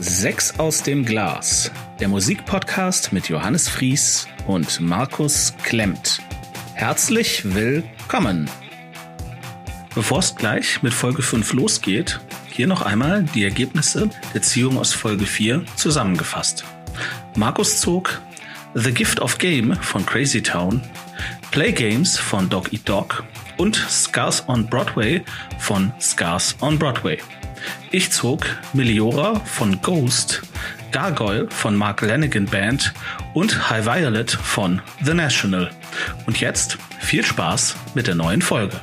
Sechs aus dem Glas, der Musikpodcast mit Johannes Fries und Markus Klemmt. Herzlich willkommen. Bevor es gleich mit Folge 5 losgeht, hier noch einmal die Ergebnisse der Ziehung aus Folge 4 zusammengefasst. Markus zog The Gift of Game von Crazy Town, Play Games von Dog Eat Dog und Scars on Broadway von Scars on Broadway. Ich zog Meliora von Ghost, Gargoyle von Mark Lanigan Band und High Violet von The National. Und jetzt viel Spaß mit der neuen Folge.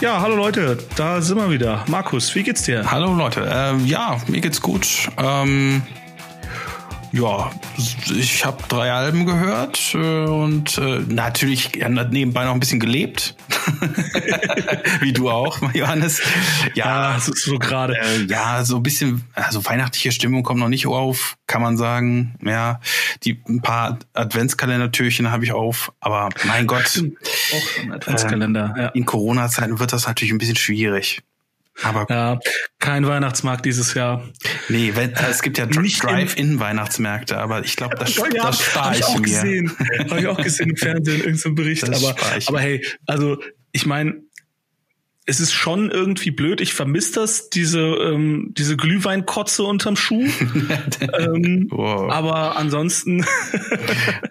Ja, hallo Leute, da sind wir wieder. Markus, wie geht's dir? Hallo Leute, ähm, ja, mir geht's gut. Ähm, ja, ich habe drei Alben gehört äh, und äh, natürlich nebenbei noch ein bisschen gelebt. Wie du auch, Johannes. Ja, ja so, so gerade. Äh, ja, so ein bisschen, also weihnachtliche Stimmung kommt noch nicht auf, kann man sagen. Ja, die ein paar Adventskalendertürchen habe ich auf, aber mein Gott. Auch ein Adventskalender. Äh, ja. In Corona-Zeiten wird das natürlich ein bisschen schwierig. Aber ja, kein Weihnachtsmarkt dieses Jahr. Nee, wenn, äh, es gibt ja Drive-In-Weihnachtsmärkte, aber ich glaube, das, ja, das spare ich, ich mir. Habe ich auch gesehen im Fernsehen, in irgendeinem Bericht. Das aber, aber hey, also ich meine, es ist schon irgendwie blöd. Ich vermisse das, diese, ähm, diese Glühweinkotze unterm Schuh. ähm, wow. Aber ansonsten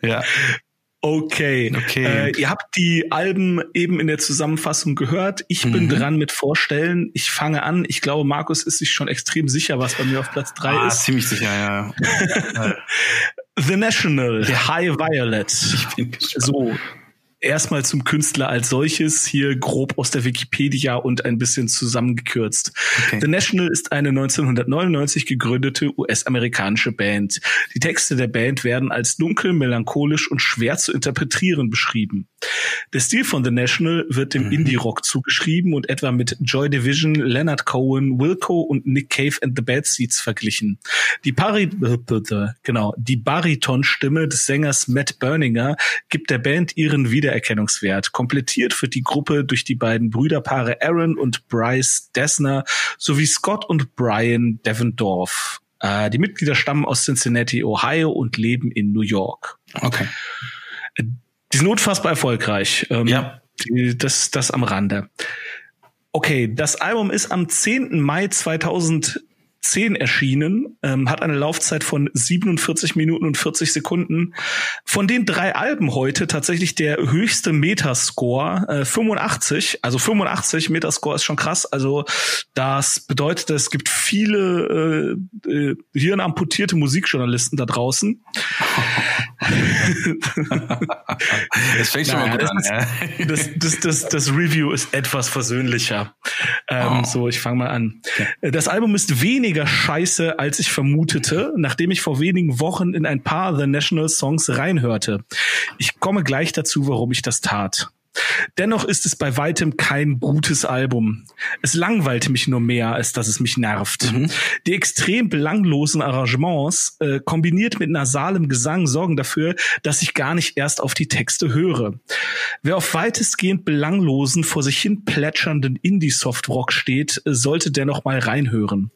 ja. Okay. okay. Äh, ihr habt die Alben eben in der Zusammenfassung gehört. Ich bin mhm. dran mit Vorstellen. Ich fange an. Ich glaube, Markus ist sich schon extrem sicher, was bei mir auf Platz drei ah, ist. Ziemlich sicher, ja. The National, ja. High Violet. Ich bin gespannt. So, erstmal zum Künstler als solches, hier grob aus der Wikipedia und ein bisschen zusammengekürzt. Okay. The National ist eine 1999 gegründete US-amerikanische Band. Die Texte der Band werden als dunkel, melancholisch und schwer zu interpretieren beschrieben. Der Stil von The National wird dem mhm. Indie-Rock zugeschrieben und etwa mit Joy Division, Leonard Cohen, Wilco und Nick Cave and the Bad Seeds verglichen. Die Pari genau, die Baritonstimme des Sängers Matt Berninger gibt der Band ihren Wiedererkennungswert Wiedererkennungswert. Komplettiert wird die Gruppe durch die beiden Brüderpaare Aaron und Bryce Dessner sowie Scott und Brian Devendorf. Äh, die Mitglieder stammen aus Cincinnati, Ohio und leben in New York. Okay. Die sind unfassbar erfolgreich. Ähm, ja. Die, das, das am Rande. Okay, das Album ist am 10. Mai 2000 10 erschienen, ähm, hat eine Laufzeit von 47 Minuten und 40 Sekunden. Von den drei Alben heute tatsächlich der höchste Metascore, äh, 85. Also 85 Metascore ist schon krass. Also das bedeutet, es gibt viele äh, äh, hirnamputierte Musikjournalisten da draußen. das fängt schon mal gut an. Ja. Das, das, das, das Review ist etwas versöhnlicher. Ähm, oh. So, ich fange mal an. Das Album ist weniger weniger scheiße, als ich vermutete, nachdem ich vor wenigen Wochen in ein paar The National Songs reinhörte. Ich komme gleich dazu, warum ich das tat. Dennoch ist es bei weitem kein gutes Album. Es langweilte mich nur mehr, als dass es mich nervt. Mhm. Die extrem belanglosen Arrangements äh, kombiniert mit nasalem Gesang sorgen dafür, dass ich gar nicht erst auf die Texte höre. Wer auf weitestgehend belanglosen, vor sich hin plätschernden Indie-Soft-Rock steht, äh, sollte dennoch mal reinhören.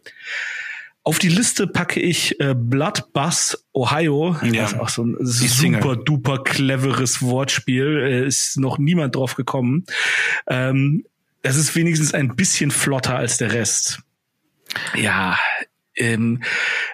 Auf die Liste packe ich äh, Blood Bus Ohio. Ja. Das ist auch so ein super duper cleveres Wortspiel. Äh, ist noch niemand drauf gekommen. Ähm, das ist wenigstens ein bisschen flotter als der Rest. Ja, ähm,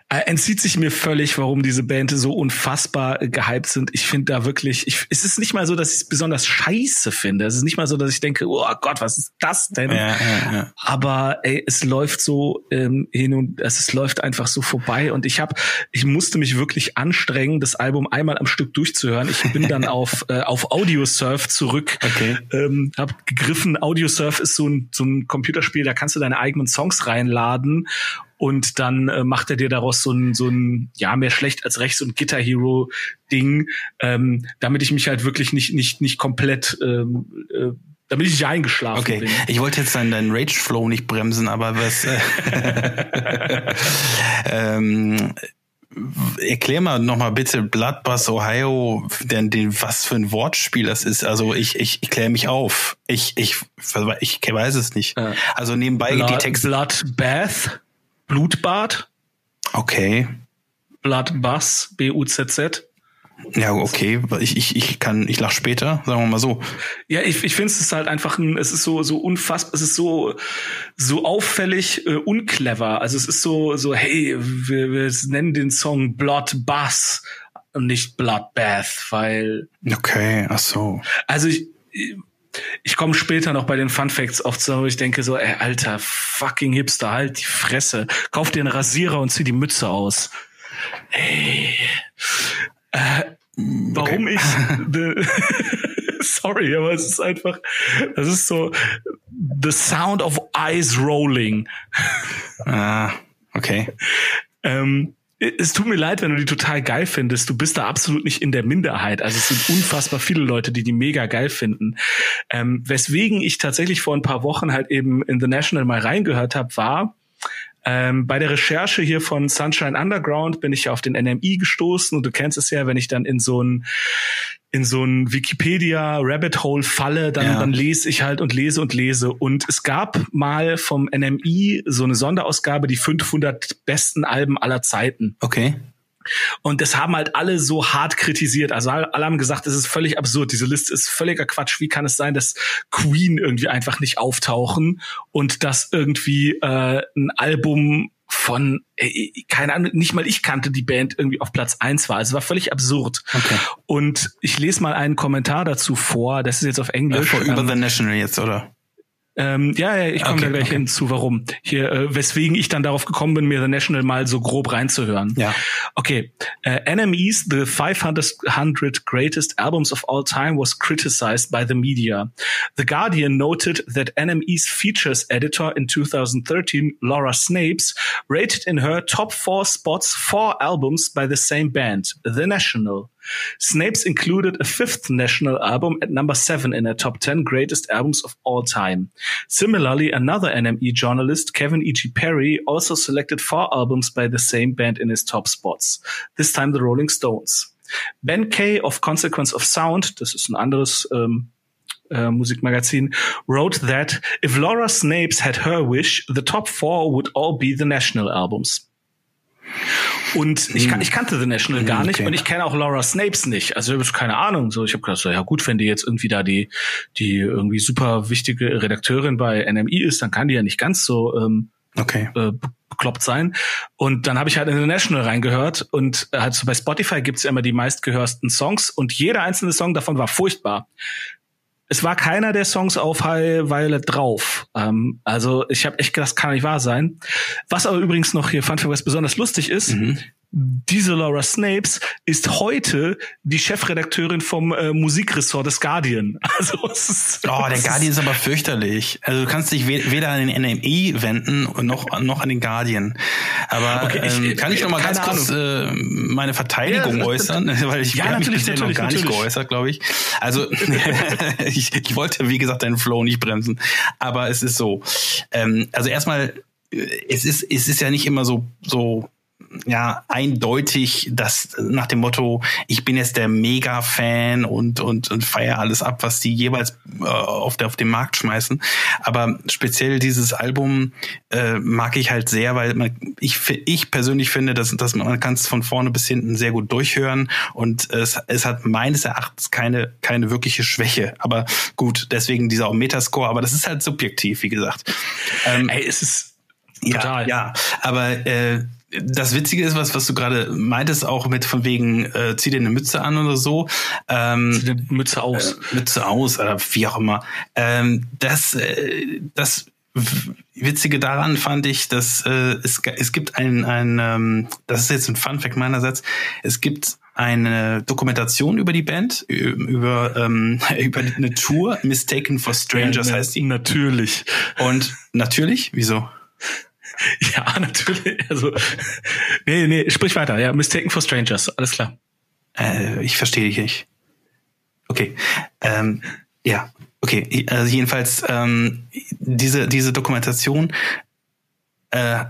äh, entzieht sich mir völlig, warum diese Band so unfassbar äh, gehypt sind. Ich finde da wirklich, ich, es ist nicht mal so, dass ich es besonders scheiße finde. Es ist nicht mal so, dass ich denke, oh Gott, was ist das denn? Ja, ja, ja. Aber ey, es läuft so ähm, hin und es, es läuft einfach so vorbei. Und ich habe, ich musste mich wirklich anstrengen, das Album einmal am Stück durchzuhören. Ich bin dann auf äh, auf Audiosurf zurück, okay. ähm, habe gegriffen. Audiosurf ist so ein so ein Computerspiel, da kannst du deine eigenen Songs reinladen und dann äh, macht er dir daraus so ein, so ein, ja, mehr schlecht als recht, so ein Guitar Hero Ding, ähm, damit ich mich halt wirklich nicht, nicht, nicht komplett, ähm, äh, damit ich nicht eingeschlafen okay. bin. Ich wollte jetzt deinen, deinen Rage Flow nicht bremsen, aber was, äh, ähm, erklär mal nochmal bitte Bloodbath Ohio, denn den, was für ein Wortspiel das ist. Also ich, ich, ich kläre mich auf. Ich, ich, ich weiß es nicht. Also nebenbei Blood, die Texte. Bloodbath, Blutbad. Okay. Bloodbath, B-U-Z-Z. Ja, okay. Ich, ich, ich kann, ich lach später, sagen wir mal so. Ja, ich, ich finde es halt einfach ein, es ist so, so unfassbar, es ist so, so auffällig äh, unclever. Also es ist so, so, hey, wir, wir nennen den Song Blood Bass und nicht Bloodbath, weil. Okay, ach so. Also ich, ich komme später noch bei den Fun Facts oft so, wo ich denke so, ey, alter fucking Hipster, halt die Fresse. Kauf dir einen Rasierer und zieh die Mütze aus. Ey. Äh, warum okay. ich sorry, aber es ist einfach, das ist so the sound of eyes rolling. Ah, okay. Ähm, es tut mir leid, wenn du die total geil findest. Du bist da absolut nicht in der Minderheit. Also es sind unfassbar viele Leute, die die mega geil finden. Ähm, weswegen ich tatsächlich vor ein paar Wochen halt eben in The National mal reingehört habe, war, ähm, bei der Recherche hier von Sunshine Underground bin ich auf den NMI gestoßen und du kennst es ja, wenn ich dann in so ein in so ein Wikipedia Rabbit Hole falle, dann, ja. dann lese ich halt und lese und lese. Und es gab mal vom NMI so eine Sonderausgabe, die 500 besten Alben aller Zeiten. Okay. Und das haben halt alle so hart kritisiert. Also alle haben gesagt, es ist völlig absurd. Diese Liste ist völliger Quatsch. Wie kann es sein, dass Queen irgendwie einfach nicht auftauchen und dass irgendwie äh, ein Album von, äh, keine Ahnung, nicht mal ich kannte die Band irgendwie auf Platz eins war. Also es war völlig absurd. Okay. Und ich lese mal einen Kommentar dazu vor. Das ist jetzt auf Englisch. Äh, über ähm, The National jetzt, oder? Ähm, ja, ja, ich komme okay, da gleich okay. hinzu, warum. Hier, äh, weswegen ich dann darauf gekommen bin, mir The National mal so grob reinzuhören. Ja. Okay. Uh, NME's The 500 Greatest Albums of All Time was criticized by the media. The Guardian noted that NME's features editor in 2013, Laura Snapes, rated in her top four spots four albums by the same band, The National. Snapes included a fifth national album at number seven in her top 10 greatest albums of all time. Similarly, another NME journalist, Kevin E.G. Perry, also selected four albums by the same band in his top spots, this time the Rolling Stones. Ben Kay of Consequence of Sound, das ist ein anderes ähm, uh, Musikmagazin, wrote that if Laura Snapes had her wish, the top four would all be the national albums. Und ich, ich kannte The National gar nicht okay. und ich kenne auch Laura Snapes nicht. Also ich habe keine Ahnung. So, ich habe gedacht, so, ja gut, wenn die jetzt irgendwie da die, die irgendwie super wichtige Redakteurin bei NMI ist, dann kann die ja nicht ganz so ähm, okay. äh, bekloppt sein. Und dann habe ich halt in The National reingehört und halt so bei Spotify gibt's ja immer die meistgehörsten Songs und jeder einzelne Song davon war furchtbar es war keiner der Songs auf High Violet drauf. Ähm, also ich habe echt gedacht, das kann nicht wahr sein. Was aber übrigens noch hier Fun was besonders lustig ist, mhm diese Laura Snapes ist heute die Chefredakteurin vom äh, Musikressort des Guardian. Also ist, oh, der Guardian ist aber fürchterlich. Also du kannst dich weder an den NME wenden noch noch an den Guardian. Aber okay, ich, ähm, kann ich noch mal ganz kurz äh, meine Verteidigung ja, äußern, weil ich ja, habe mich bisher noch gar natürlich. nicht geäußert, glaube ich. Also ich, ich wollte wie gesagt deinen Flow nicht bremsen, aber es ist so. Ähm, also erstmal äh, es ist es ist ja nicht immer so so ja eindeutig das nach dem Motto, ich bin jetzt der Mega-Fan und, und, und feiere alles ab, was die jeweils äh, auf, der, auf den Markt schmeißen. Aber speziell dieses Album äh, mag ich halt sehr, weil man, ich, ich persönlich finde, dass, dass man kann es von vorne bis hinten sehr gut durchhören und es, es hat meines Erachtens keine, keine wirkliche Schwäche. Aber gut, deswegen dieser Metascore, aber das ist halt subjektiv, wie gesagt. Ähm, Ey, es ist Total. Ja, ja, aber äh, das Witzige ist, was, was du gerade meintest, auch mit von wegen, äh, zieh dir eine Mütze an oder so. Ähm, zieh dir Mütze aus. Äh, Mütze aus oder wie auch immer. Ähm, das, äh, das Witzige daran fand ich, dass äh, es, es gibt ein, ein ähm, das ist jetzt ein Fun Fact meinerseits, es gibt eine Dokumentation über die Band, über, ähm, über eine Tour, Mistaken for Strangers ja, heißt die. Natürlich. Und natürlich, wieso? Ja, natürlich. Also, nee, nee, sprich weiter. Ja, Mistaken for Strangers, alles klar. Äh, ich verstehe dich nicht. Okay. Ähm, ja, okay. Also jedenfalls ähm, diese diese Dokumentation äh,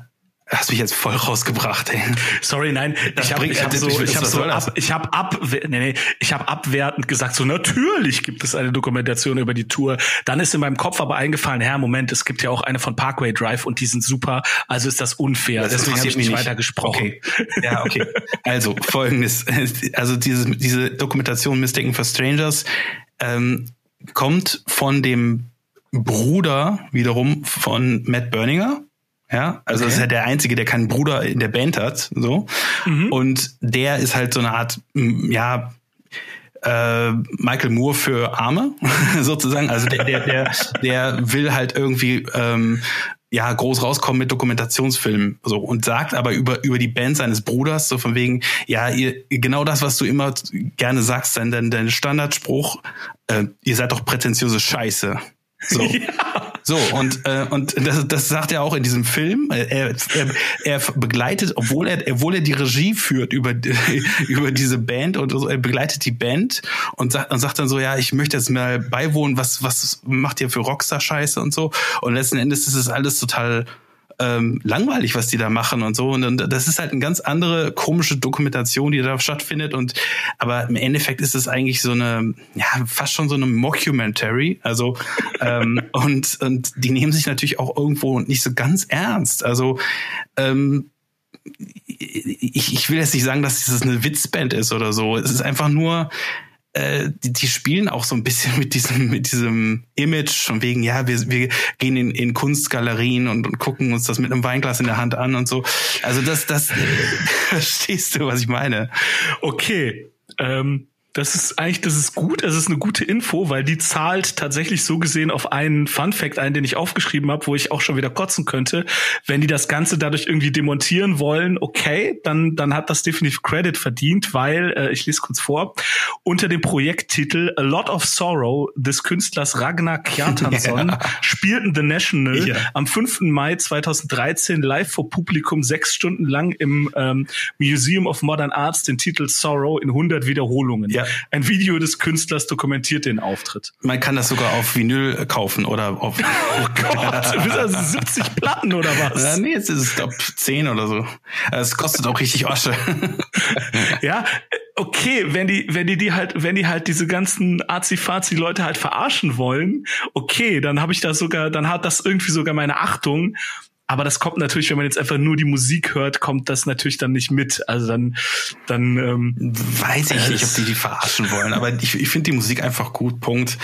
Hast mich jetzt voll rausgebracht, ey. Sorry, nein, das ich habe hab so, ich hab so ab, ich habe ab, nee, nee, ich habe abwertend gesagt, so natürlich gibt es eine Dokumentation über die Tour. Dann ist in meinem Kopf aber eingefallen, Herr, Moment, es gibt ja auch eine von Parkway Drive und die sind super, also ist das unfair. Das Deswegen habe ich nicht, nicht weiter gesprochen. Okay. Ja, okay. Also folgendes, also diese diese Dokumentation Mistaken for Strangers ähm, kommt von dem Bruder wiederum von Matt Berninger ja, also okay. ist halt der einzige, der keinen Bruder in der Band hat, so. Mhm. Und der ist halt so eine Art, ja, äh, Michael Moore für Arme, sozusagen. Also der, der, der, der will halt irgendwie ähm, ja groß rauskommen mit Dokumentationsfilmen so und sagt aber über über die Band seines Bruders so von wegen ja ihr genau das was du immer gerne sagst dein dein, dein Standardspruch äh, ihr seid doch prätentiöse Scheiße so. Ja. So, und, äh, und das, das sagt er auch in diesem Film. Er, er, er begleitet, obwohl er, obwohl er die Regie führt über, über diese Band und so, er begleitet die Band und sagt, und sagt dann so, ja, ich möchte jetzt mal beiwohnen, was, was macht ihr für Rockstar-Scheiße und so. Und letzten Endes ist es alles total ähm, langweilig, was die da machen und so. Und das ist halt eine ganz andere komische Dokumentation, die da stattfindet. Und aber im Endeffekt ist es eigentlich so eine, ja, fast schon so eine Mockumentary. Also ähm, und und die nehmen sich natürlich auch irgendwo nicht so ganz ernst. Also ähm, ich, ich will jetzt nicht sagen, dass das eine Witzband ist oder so. Es ist einfach nur äh, die, die spielen auch so ein bisschen mit diesem, mit diesem Image von wegen, ja, wir, wir gehen in, in Kunstgalerien und, und gucken uns das mit einem Weinglas in der Hand an und so. Also das, das, verstehst du, was ich meine? Okay. Ähm das ist eigentlich, das ist gut, das ist eine gute Info, weil die zahlt tatsächlich so gesehen auf einen Fun Fact ein, den ich aufgeschrieben habe, wo ich auch schon wieder kotzen könnte. Wenn die das Ganze dadurch irgendwie demontieren wollen, okay, dann, dann hat das definitiv Credit verdient, weil, äh, ich lese kurz vor, unter dem Projekttitel A Lot of Sorrow des Künstlers Ragnar Kjartansson ja. spielten The National ja. am 5. Mai 2013 live vor Publikum sechs Stunden lang im ähm, Museum of Modern Arts den Titel Sorrow in 100 Wiederholungen. Ja. Ein Video des Künstlers dokumentiert den Auftritt. Man kann das sogar auf Vinyl kaufen oder auf. oh Gott, bis also 70 Platten oder was? Ja, nee, jetzt ist es glaube 10 oder so. Es kostet auch richtig Asche. ja, okay, wenn die, wenn die die halt, wenn die halt diese ganzen Azi-Fazi-Leute halt verarschen wollen, okay, dann habe ich da sogar, dann hat das irgendwie sogar meine Achtung. Aber das kommt natürlich, wenn man jetzt einfach nur die Musik hört, kommt das natürlich dann nicht mit. Also dann, dann ähm, weiß ich nicht, ob die die verarschen wollen. Aber ich, ich finde die Musik einfach gut. Punkt.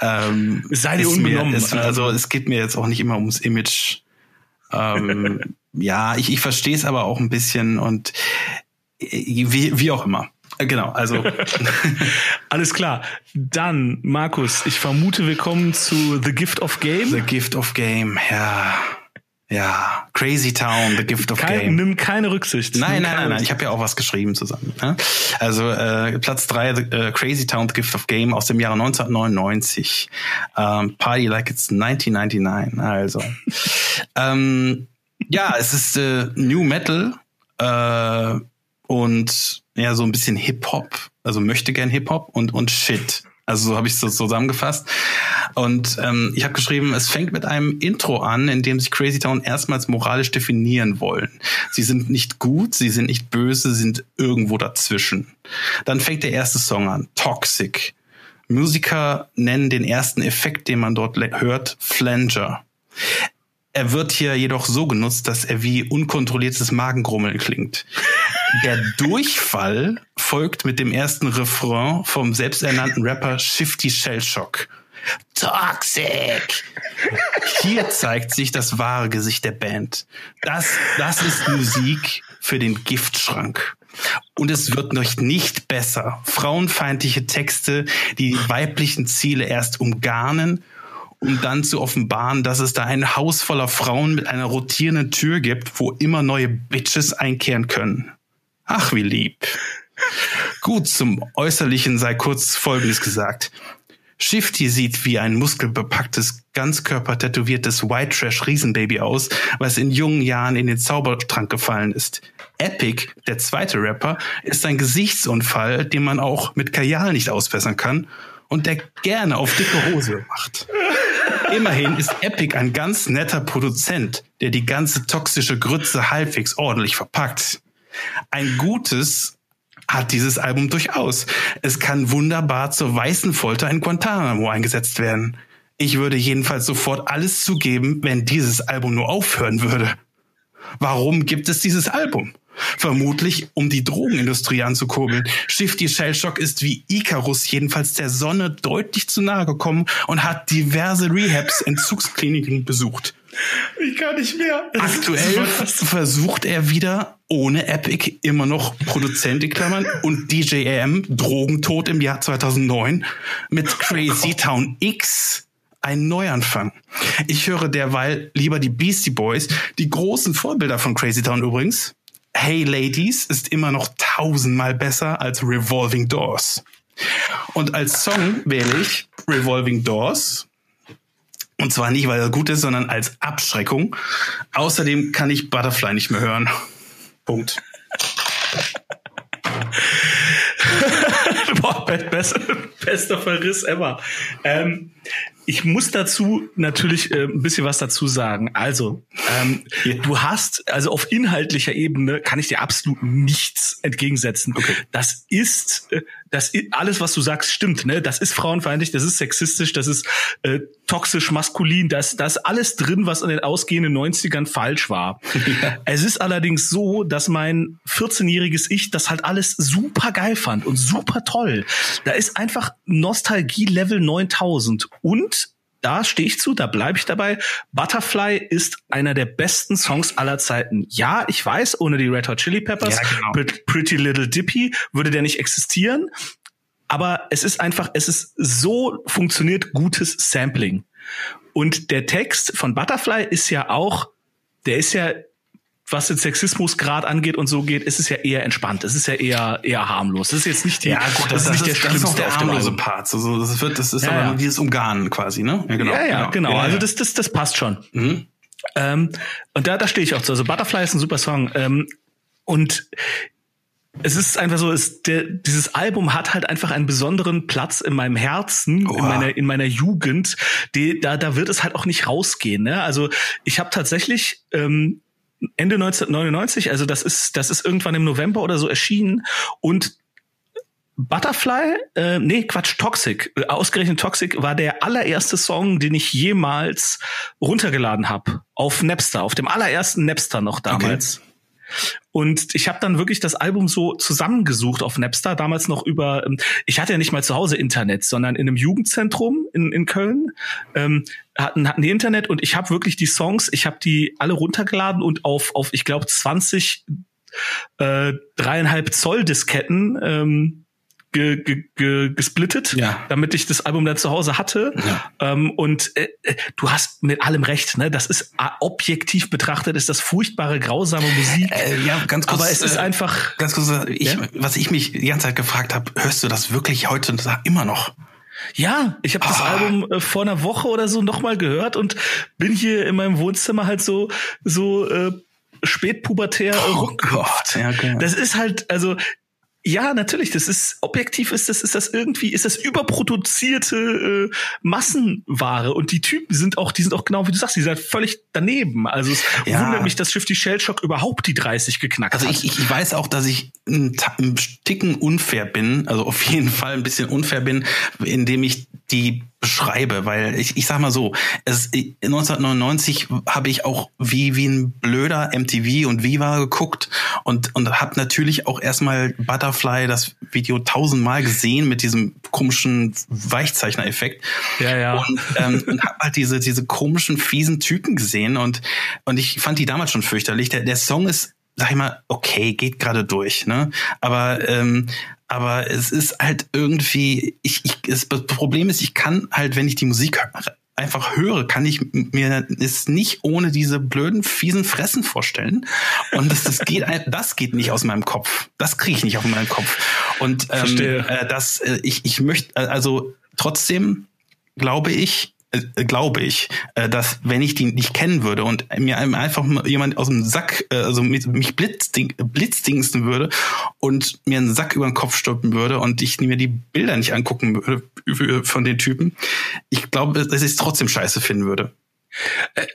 Ähm, Sei dir unbenommen. Mir, es, also es geht mir jetzt auch nicht immer ums Image. Ähm, ja, ich, ich verstehe es aber auch ein bisschen und äh, wie, wie auch immer. Äh, genau, also. Alles klar. Dann, Markus, ich vermute, wir kommen zu The Gift of Game. The Gift of Game, ja. Ja, Crazy Town, The Gift of Kein, Game. Nimm keine Rücksicht. Nein, nein, nein, nein. Ich habe ja auch was geschrieben zusammen. Ne? Also äh, Platz drei, äh, Crazy Town, The Gift of Game aus dem Jahre 1999. Ähm, Party Like It's 1999. Also ähm, ja, es ist äh, New Metal äh, und ja so ein bisschen Hip Hop. Also möchte gern Hip Hop und und Shit. Also so habe ich es so zusammengefasst. Und ähm, ich habe geschrieben, es fängt mit einem Intro an, in dem sich Crazy Town erstmals moralisch definieren wollen. Sie sind nicht gut, sie sind nicht böse, sie sind irgendwo dazwischen. Dann fängt der erste Song an, Toxic. Musiker nennen den ersten Effekt, den man dort hört, Flanger. Er wird hier jedoch so genutzt, dass er wie unkontrolliertes Magengrummeln klingt. Der Durchfall folgt mit dem ersten Refrain vom selbsternannten Rapper Shifty Shellshock. Toxic! Hier zeigt sich das wahre Gesicht der Band. Das, das ist Musik für den Giftschrank. Und es wird noch nicht besser. Frauenfeindliche Texte, die die weiblichen Ziele erst umgarnen, um dann zu offenbaren, dass es da ein Haus voller Frauen mit einer rotierenden Tür gibt, wo immer neue Bitches einkehren können. Ach, wie lieb. Gut, zum Äußerlichen sei kurz Folgendes gesagt. Shifty sieht wie ein muskelbepacktes, ganzkörper-tätowiertes White Trash Riesenbaby aus, was in jungen Jahren in den Zaubertrank gefallen ist. Epic, der zweite Rapper, ist ein Gesichtsunfall, den man auch mit Kajal nicht ausbessern kann und der gerne auf dicke Hose macht. Immerhin ist Epic ein ganz netter Produzent, der die ganze toxische Grütze halbwegs ordentlich verpackt. Ein gutes hat dieses Album durchaus. Es kann wunderbar zur weißen Folter in Guantanamo eingesetzt werden. Ich würde jedenfalls sofort alles zugeben, wenn dieses Album nur aufhören würde. Warum gibt es dieses Album? Vermutlich, um die Drogenindustrie anzukurbeln. Shifty Shellshock ist wie Icarus jedenfalls der Sonne deutlich zu nahe gekommen und hat diverse Rehabs, Entzugskliniken besucht. Ich kann nicht mehr. Aktuell versucht er wieder ohne Epic immer noch Produzent in Klammern und DJM Drogentod im Jahr 2009 mit Crazy Town X ein Neuanfang. Ich höre derweil lieber die Beastie Boys, die großen Vorbilder von Crazy Town übrigens. Hey Ladies ist immer noch tausendmal besser als Revolving Doors. Und als Song wähle ich Revolving Doors. Und zwar nicht, weil er gut ist, sondern als Abschreckung. Außerdem kann ich Butterfly nicht mehr hören. Punkt. Boah, bester, bester Verriss ever. Ähm, ich muss dazu natürlich äh, ein bisschen was dazu sagen. Also, ähm, ja. du hast, also auf inhaltlicher Ebene kann ich dir absolut nichts entgegensetzen. Okay. Das ist, äh, das ist, alles, was du sagst, stimmt. Ne? Das ist frauenfeindlich, das ist sexistisch, das ist äh, toxisch maskulin, das, das ist alles drin, was in den ausgehenden 90ern falsch war. Ja. Es ist allerdings so, dass mein 14-jähriges Ich das halt alles super geil fand und super toll. Da ist einfach Nostalgie-Level 9000 und da stehe ich zu, da bleibe ich dabei. Butterfly ist einer der besten Songs aller Zeiten. Ja, ich weiß, ohne die Red Hot Chili Peppers, ja, genau. Pretty Little Dippy würde der nicht existieren. Aber es ist einfach, es ist so funktioniert gutes Sampling. Und der Text von Butterfly ist ja auch, der ist ja was den Sexismusgrad angeht und so geht, ist es ja eher entspannt. Es ist ja eher eher harmlos. Das ist jetzt nicht die, ja, gut, das, das, ist nicht der schlimmste der harmlose Part. Also das wird, das ist ja, aber ja. nur dieses Umgarnen quasi, ne? Ja, genau. Ja, ja, genau. genau. Also das, das, das passt schon. Mhm. Ähm, und da, da stehe ich auch zu. Also Butterfly ist ein super Song. Ähm, und es ist einfach so, es, der, dieses Album hat halt einfach einen besonderen Platz in meinem Herzen, Oha. in meiner, in meiner Jugend. Die, da, da wird es halt auch nicht rausgehen. Ne? Also ich habe tatsächlich ähm, Ende 1999, also das ist, das ist irgendwann im November oder so erschienen und Butterfly, äh, nee, Quatsch, Toxic, äh, ausgerechnet Toxic war der allererste Song, den ich jemals runtergeladen habe auf Napster, auf dem allerersten Napster noch damals. Okay. Und ich habe dann wirklich das Album so zusammengesucht auf Napster, damals noch über, ähm, ich hatte ja nicht mal zu Hause Internet, sondern in einem Jugendzentrum in, in Köln ähm, hatten, hatten die Internet und ich habe wirklich die Songs, ich habe die alle runtergeladen und auf, auf ich glaube, 20 äh, dreieinhalb Zoll Disketten ähm, ge, ge, ge, gesplittet, ja. damit ich das Album dann zu Hause hatte. Ja. Ähm, und äh, äh, du hast mit allem recht, ne? Das ist äh, objektiv betrachtet, ist das furchtbare, grausame Musik. Äh, ja, ganz kurz. Aber es ist äh, einfach. Ganz kurz, ich, ja? was ich mich die ganze Zeit gefragt habe, hörst du das wirklich heute immer noch? Ja, ich habe das ah. Album äh, vor einer Woche oder so nochmal gehört und bin hier in meinem Wohnzimmer halt so so äh, spätpubertär oh Gott, ja, okay. Das ist halt also ja, natürlich. Das ist objektiv ist das ist das irgendwie ist das überproduzierte äh, Massenware und die Typen sind auch die sind auch genau wie du sagst, die sind halt völlig daneben. Also es ja. wundert mich, dass Shifty Shellshock überhaupt die 30 geknackt also hat. Also ich, ich weiß auch, dass ich ein, ein Ticken unfair bin, also auf jeden Fall ein bisschen unfair bin, indem ich die beschreibe, weil ich, ich sag mal so, es, 1999 habe ich auch wie, wie ein blöder MTV und Viva geguckt und, und habe natürlich auch erstmal Butterfly, das Video tausendmal gesehen mit diesem komischen Weichzeichner-Effekt. Ja, ja. Und, ähm, und habe halt diese, diese komischen, fiesen Typen gesehen und, und ich fand die damals schon fürchterlich. Der, der Song ist sag ich mal, okay, geht gerade durch, ne? Aber ähm, aber es ist halt irgendwie, ich, ich, das Problem ist, ich kann halt, wenn ich die Musik einfach höre, kann ich mir es nicht ohne diese blöden, fiesen Fressen vorstellen. Und das, das geht, das geht nicht aus meinem Kopf. Das kriege ich nicht auf meinen Kopf. Und ähm, Verstehe. Äh, das, äh, ich, ich möchte, also trotzdem glaube ich, glaube ich, äh, dass wenn ich die nicht kennen würde und mir einfach jemand aus dem Sack, äh, also mich blitzding, blitzdingsten würde und mir einen Sack über den Kopf stülpen würde und ich mir die Bilder nicht angucken würde von den Typen, ich glaube, dass ich es trotzdem scheiße finden würde. Äh,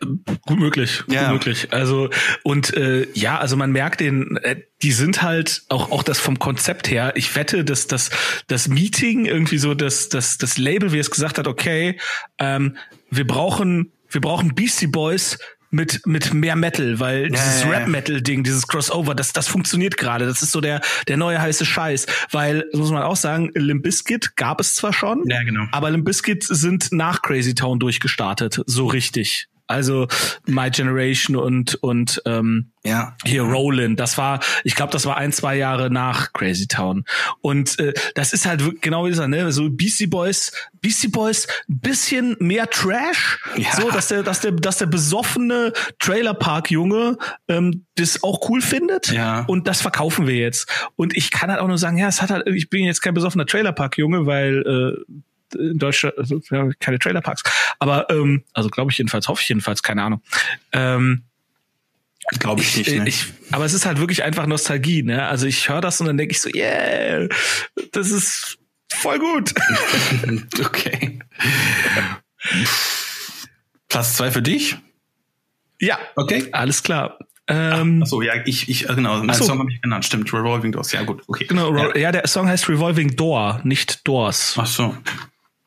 gut möglich, gut ja. möglich. Also und äh, ja, also man merkt den, äh, die sind halt auch auch das vom Konzept her. Ich wette, dass das das Meeting irgendwie so das das das Label, wie es gesagt hat, okay, ähm, wir brauchen wir brauchen Beastie Boys mit mit mehr Metal, weil ja, dieses ja, Rap Metal Ding, dieses Crossover, das das funktioniert gerade. Das ist so der der neue heiße Scheiß, weil muss man auch sagen, Limp Bizkit gab es zwar schon, ja, genau. aber Limp Bizkit sind nach Crazy Town durchgestartet, so richtig. Also My Generation und und ähm, ja. hier Roland. Das war, ich glaube, das war ein zwei Jahre nach Crazy Town. Und äh, das ist halt genau wie gesagt, ne, so Beastie Boys, Beastie Boys, bisschen mehr Trash, ja. so dass der, dass der, dass der besoffene Trailer Park Junge ähm, das auch cool findet. Ja. Und das verkaufen wir jetzt. Und ich kann halt auch nur sagen, ja, es hat halt, ich bin jetzt kein besoffener Trailer Park Junge, weil äh, in Deutschland also, ja, keine Trailerparks. Aber ähm, also glaube ich jedenfalls, hoffe ich jedenfalls, keine Ahnung. Ähm, Glaube ich nicht. Ne? Ich, aber es ist halt wirklich einfach Nostalgie. Ne? Also ich höre das und dann denke ich so, yeah, das ist voll gut. okay. Platz zwei für dich? Ja. Okay. Alles klar. Ähm, Achso, ja, ich, ich, genau, mein so. Song habe ich genannt, stimmt, Revolving Doors, ja gut, okay. Genau, ja. ja, der Song heißt Revolving Door, nicht Doors. Ach so.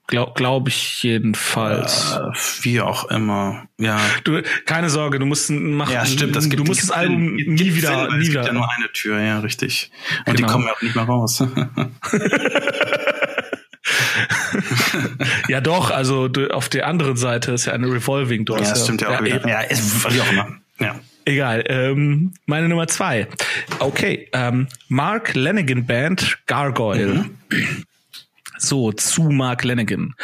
Glaube glaub ich jedenfalls. Äh, wie auch immer. Ja. Du, keine Sorge, du musst machen. Ja, stimmt. Das gibt, du musst das Album gibt, nie wieder, Sinn, nie es wieder. gibt ja nur eine Tür, ja, richtig. Und genau. die kommen ja auch nicht mehr raus. ja, doch. Also auf der anderen Seite ist ja eine Revolving Door. Ja, das stimmt ja auch ja, wieder. Ja, ist, wie auch immer. Ja. Egal. Ähm, meine Nummer zwei. Okay. Ähm, Mark Lanigan Band Gargoyle. Mhm. So, zu Mark Lanigan.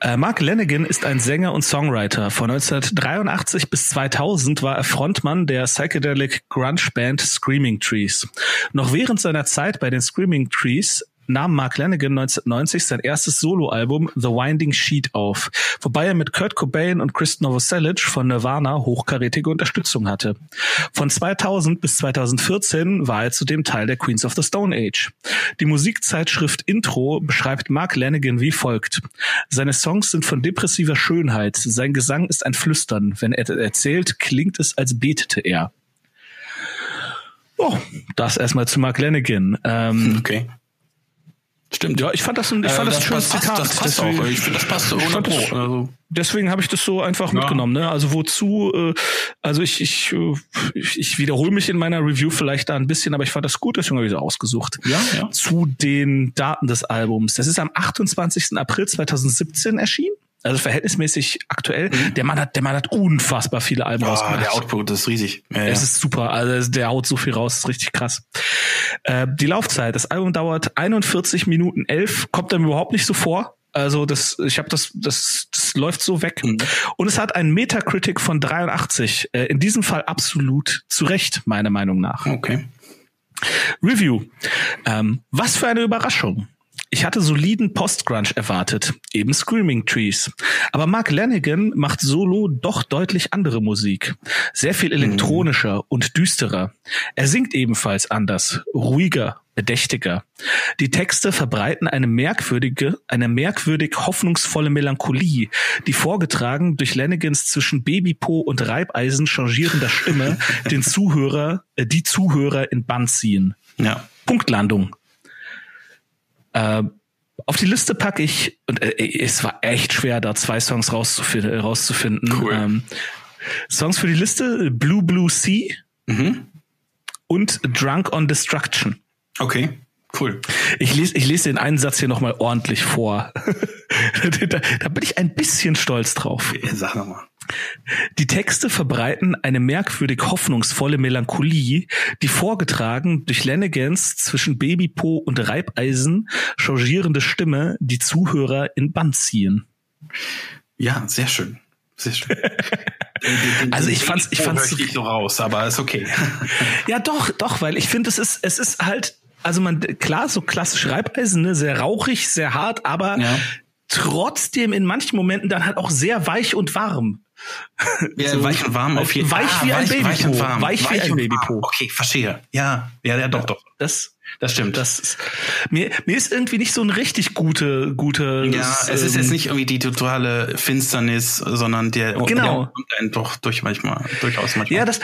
Äh, Mark Lanigan ist ein Sänger und Songwriter. Von 1983 bis 2000 war er Frontmann der Psychedelic Grunge Band Screaming Trees. Noch während seiner Zeit bei den Screaming Trees nahm Mark Lanigan 1990 sein erstes Soloalbum The Winding Sheet auf, wobei er mit Kurt Cobain und Chris Novoselic von Nirvana hochkarätige Unterstützung hatte. Von 2000 bis 2014 war er zudem Teil der Queens of the Stone Age. Die Musikzeitschrift Intro beschreibt Mark Lanigan wie folgt. Seine Songs sind von depressiver Schönheit. Sein Gesang ist ein Flüstern. Wenn er erzählt, klingt es, als betete er. Oh, das erstmal zu Mark Lanigan. Ähm, okay. Stimmt, ja, ich fand das ein, ich fand äh, das, das ein schönes Zitat. Das passt deswegen, auch. Ich finde, das passt 100 Pro. Also. Deswegen habe ich das so einfach ja. mitgenommen. Ne? Also wozu? Äh, also ich, ich, äh, ich, ich wiederhole mich in meiner Review vielleicht da ein bisschen, aber ich fand das gut, deswegen habe ich es ausgesucht. Ja, ja. Zu den Daten des Albums. Das ist am 28. April 2017 erschienen. Also verhältnismäßig aktuell. Mhm. Der Mann hat, der Mann hat unfassbar viele Alben oh, rausgebracht. Der Output ist riesig. Ja, es ja. ist super. Also der haut so viel raus, ist richtig krass. Äh, die Laufzeit, das Album dauert 41 Minuten 11, kommt dann überhaupt nicht so vor. Also das, ich habe das, das, das läuft so weg. Mhm. Und es hat einen Metacritic von 83. Äh, in diesem Fall absolut zu Recht, meiner Meinung nach. Okay. Review. Ähm, was für eine Überraschung. Ich hatte soliden Post-Grunge erwartet, eben Screaming Trees. Aber Mark Lanigan macht solo doch deutlich andere Musik. Sehr viel elektronischer mhm. und düsterer. Er singt ebenfalls anders, ruhiger, bedächtiger. Die Texte verbreiten eine merkwürdige, eine merkwürdig hoffnungsvolle Melancholie, die vorgetragen durch Lanigans zwischen Babypo und Reibeisen changierender Stimme den Zuhörer, äh, die Zuhörer in Bann ziehen. Ja. Punktlandung. Äh, auf die Liste packe ich, und äh, es war echt schwer, da zwei Songs rauszufinden. Äh, rauszufinden. Cool. Ähm, Songs für die Liste, Blue Blue Sea mhm. und Drunk on Destruction. Okay. Cool. Ich lese, ich lese den einen Satz hier nochmal ordentlich vor. da, da, bin ich ein bisschen stolz drauf. Sag nochmal. Die Texte verbreiten eine merkwürdig hoffnungsvolle Melancholie, die vorgetragen durch Lanigans zwischen Babypo und Reibeisen changierende Stimme die Zuhörer in Band ziehen. Ja, sehr schön. Sehr schön. Also ich fand's, ich fand's so raus, aber ist okay. ja, doch, doch, weil ich finde, es ist, es ist halt, also man, klar, so klassisch Reibeisen, ne, sehr rauchig, sehr hart, aber ja trotzdem in manchen Momenten dann halt auch sehr weich und warm. Ja, so, weich und warm auf jeden Fall. Weich ah, wie ein Babypo. Weich und warm. Weich, wie ein Babypo. Okay, verstehe. Ja, ja, ja, doch, doch. Das, das stimmt. Das ist, mir, mir ist irgendwie nicht so ein richtig gute, gute. Ja, es ist jetzt ähm, nicht irgendwie die totale Finsternis, sondern der, genau. der doch durch manchmal, durchaus manchmal. Ja, das,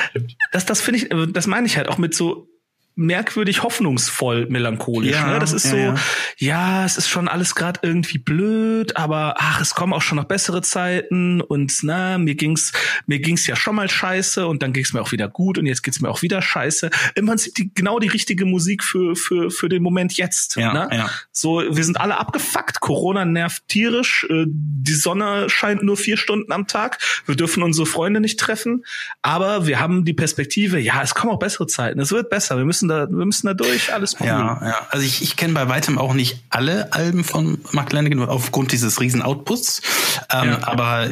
das, das finde ich, das meine ich halt auch mit so merkwürdig hoffnungsvoll melancholisch. Ja, ne? Das ist ja, so, ja. ja, es ist schon alles gerade irgendwie blöd, aber ach, es kommen auch schon noch bessere Zeiten und na, mir ging's, mir ging's ja schon mal scheiße und dann ging's mir auch wieder gut und jetzt geht's mir auch wieder scheiße. Im Prinzip die, genau die richtige Musik für für für den Moment jetzt. Ja, ne? ja. So, wir sind alle abgefuckt. Corona nervt tierisch. Äh, die Sonne scheint nur vier Stunden am Tag. Wir dürfen unsere Freunde nicht treffen, aber wir haben die Perspektive. Ja, es kommen auch bessere Zeiten. Es wird besser. Wir müssen da, wir müssen da durch, alles cool. Ja, ja. Also ich, ich kenne bei weitem auch nicht alle Alben von Mark Lanigan aufgrund dieses riesen Outputs. Ähm, ja, aber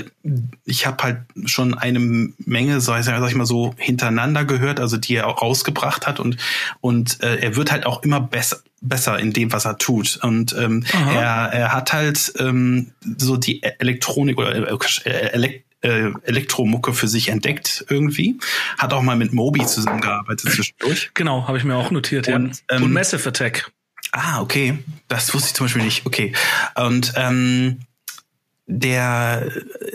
ich habe halt schon eine Menge, sag ich, sag ich mal so, hintereinander gehört, also die er auch rausgebracht hat und und äh, er wird halt auch immer besser besser in dem, was er tut. Und ähm, er, er hat halt ähm, so die Elektronik oder äh, Elekt äh, Elektromucke für sich entdeckt irgendwie. Hat auch mal mit Moby zusammengearbeitet zwischendurch. Genau, habe ich mir auch notiert. Und, ja. Ähm, Und Massive Attack. Ah, okay. Das wusste ich zum Beispiel nicht. Okay. Und ähm, der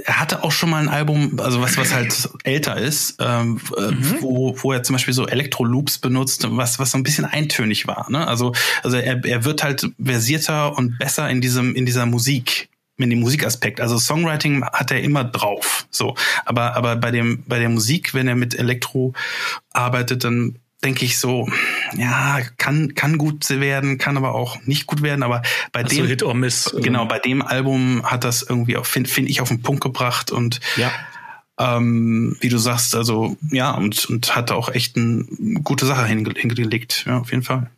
er hatte auch schon mal ein Album, also was was halt älter ist, ähm, mhm. wo wo er zum Beispiel so Elektro-Loops benutzt, was was so ein bisschen eintönig war. Ne? Also also er, er wird halt versierter und besser in diesem in dieser Musik in dem Musikaspekt. Also Songwriting hat er immer drauf. So, aber aber bei dem bei der Musik, wenn er mit Elektro arbeitet, dann denke ich so, ja, kann kann gut werden, kann aber auch nicht gut werden. Aber bei also dem Hit or Miss. Genau, bei dem Album hat das irgendwie finde find ich auf den Punkt gebracht und ja. Ähm, wie du sagst, also ja, und, und hat auch echt eine gute Sache hingelegt, ja, auf jeden Fall.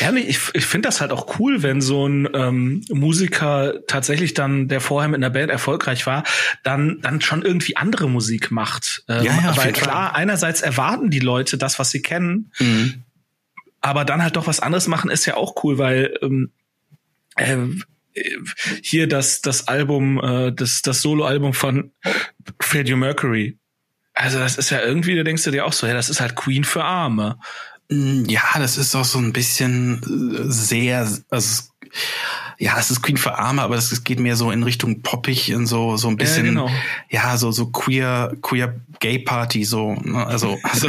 Ja, ich, ich finde das halt auch cool, wenn so ein ähm, Musiker tatsächlich dann, der vorher mit einer Band erfolgreich war, dann dann schon irgendwie andere Musik macht. Ähm, ja, ja, weil klar, Fall. einerseits erwarten die Leute das, was sie kennen, mhm. aber dann halt doch was anderes machen, ist ja auch cool, weil ähm, äh, hier das das Album, äh, das das Soloalbum von Freddie Mercury. Also das ist ja irgendwie, da denkst du dir auch so, ja, das ist halt Queen für Arme. Mm, ja, das ist auch so ein bisschen äh, sehr, also ja, es ist Queen für Arme, aber es geht mehr so in Richtung poppig und so so ein bisschen, ja, genau. ja so so queer queer Gay Party so, ne? also, also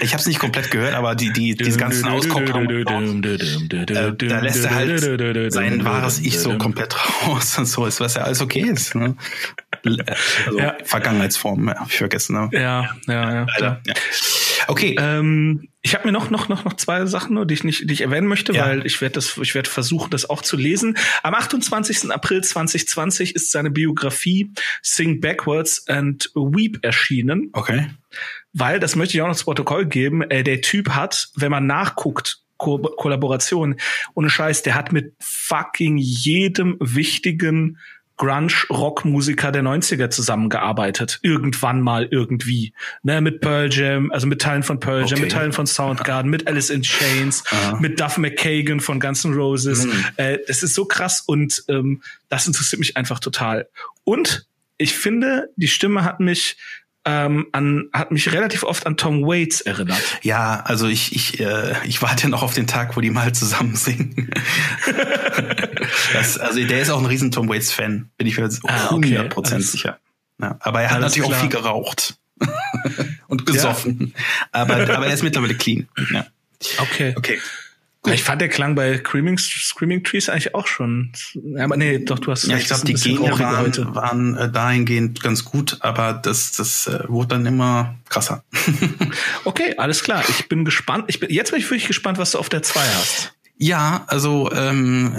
ich habe es nicht komplett gehört, aber die die diese ganzen Auskopplungen, äh, da lässt er halt sein wahres Ich so komplett raus und so ist, was ja alles okay ist. Ne? Also ja. Vergangenheitsform, ja, ich vergessen. Ne? Ja, ja, ja. ja. Okay. Ähm, ich habe mir noch noch noch noch zwei Sachen, die ich nicht, die ich erwähnen möchte, ja. weil ich werde das, ich werde versuchen, das auch zu lesen. Am 28. April 2020 ist seine Biografie Sing Backwards and Weep erschienen. Okay. Weil, das möchte ich auch noch ins Protokoll geben, äh, der Typ hat, wenn man nachguckt, Ko Kollaboration, ohne Scheiß, der hat mit fucking jedem wichtigen Grunge-Rock-Musiker der 90er zusammengearbeitet. Irgendwann mal irgendwie. Ne, mit Pearl Jam, also mit Teilen von Pearl Jam, okay. mit Teilen von Soundgarden, mit Alice in Chains, Aha. mit Duff McKagan von Guns N' Roses. Mhm. Äh, das ist so krass und ähm, das interessiert mich einfach total. Und ich finde, die Stimme hat mich ähm, an, hat mich relativ oft an Tom Waits erinnert. Ja, also ich, ich, äh, ich warte noch auf den Tag, wo die mal zusammen singen. das, also der ist auch ein riesen Tom Waits-Fan, bin ich mir jetzt ah, 100% okay. sicher. Ja, aber er hat natürlich klar. auch viel geraucht. und gesoffen. Ja. Aber, aber er ist mittlerweile clean. Ja. Okay. Okay. Gut. Ich fand der Klang bei Screaming, Screaming Trees eigentlich auch schon. Aber nee, doch, du hast Ja, ich glaube, die Gene waren, heute. waren äh, dahingehend ganz gut, aber das, das äh, wurde dann immer krasser. okay, alles klar. Ich bin gespannt. Ich bin, jetzt bin ich wirklich gespannt, was du auf der 2 hast. Ja, also ähm,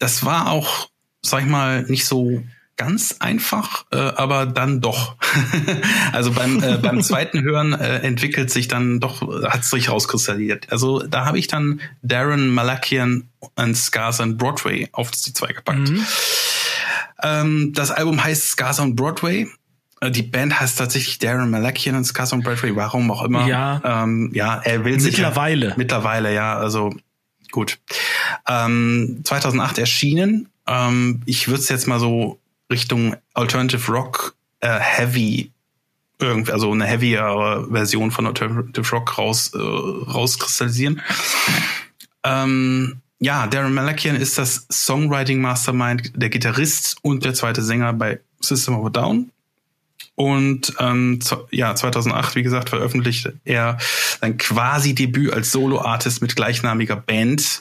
das war auch, sag ich mal, nicht so ganz einfach, äh, aber dann doch. also beim, äh, beim zweiten Hören äh, entwickelt sich dann doch, hat es sich rauskristallisiert. Also da habe ich dann Darren Malakian und Scars on Broadway auf die zwei gepackt. Mhm. Ähm, das Album heißt Scars on Broadway. Äh, die Band heißt tatsächlich Darren Malakian und Scars on Broadway, warum auch immer. Ja, ähm, ja er will sich. Mittlerweile. mittlerweile, ja, also gut. Ähm, 2008 erschienen Ähm, ich würde es jetzt mal so Richtung Alternative Rock äh, Heavy irgendwie, also eine heaviere Version von Alternative Rock raus, äh, rauskristallisieren. Ähm, ja, Darren Malakian ist das Songwriting Mastermind, der Gitarrist und der zweite Sänger bei System of a Down. Und ähm, ja, 2008, wie gesagt, veröffentlichte er sein quasi Debüt als Solo-Artist mit gleichnamiger Band.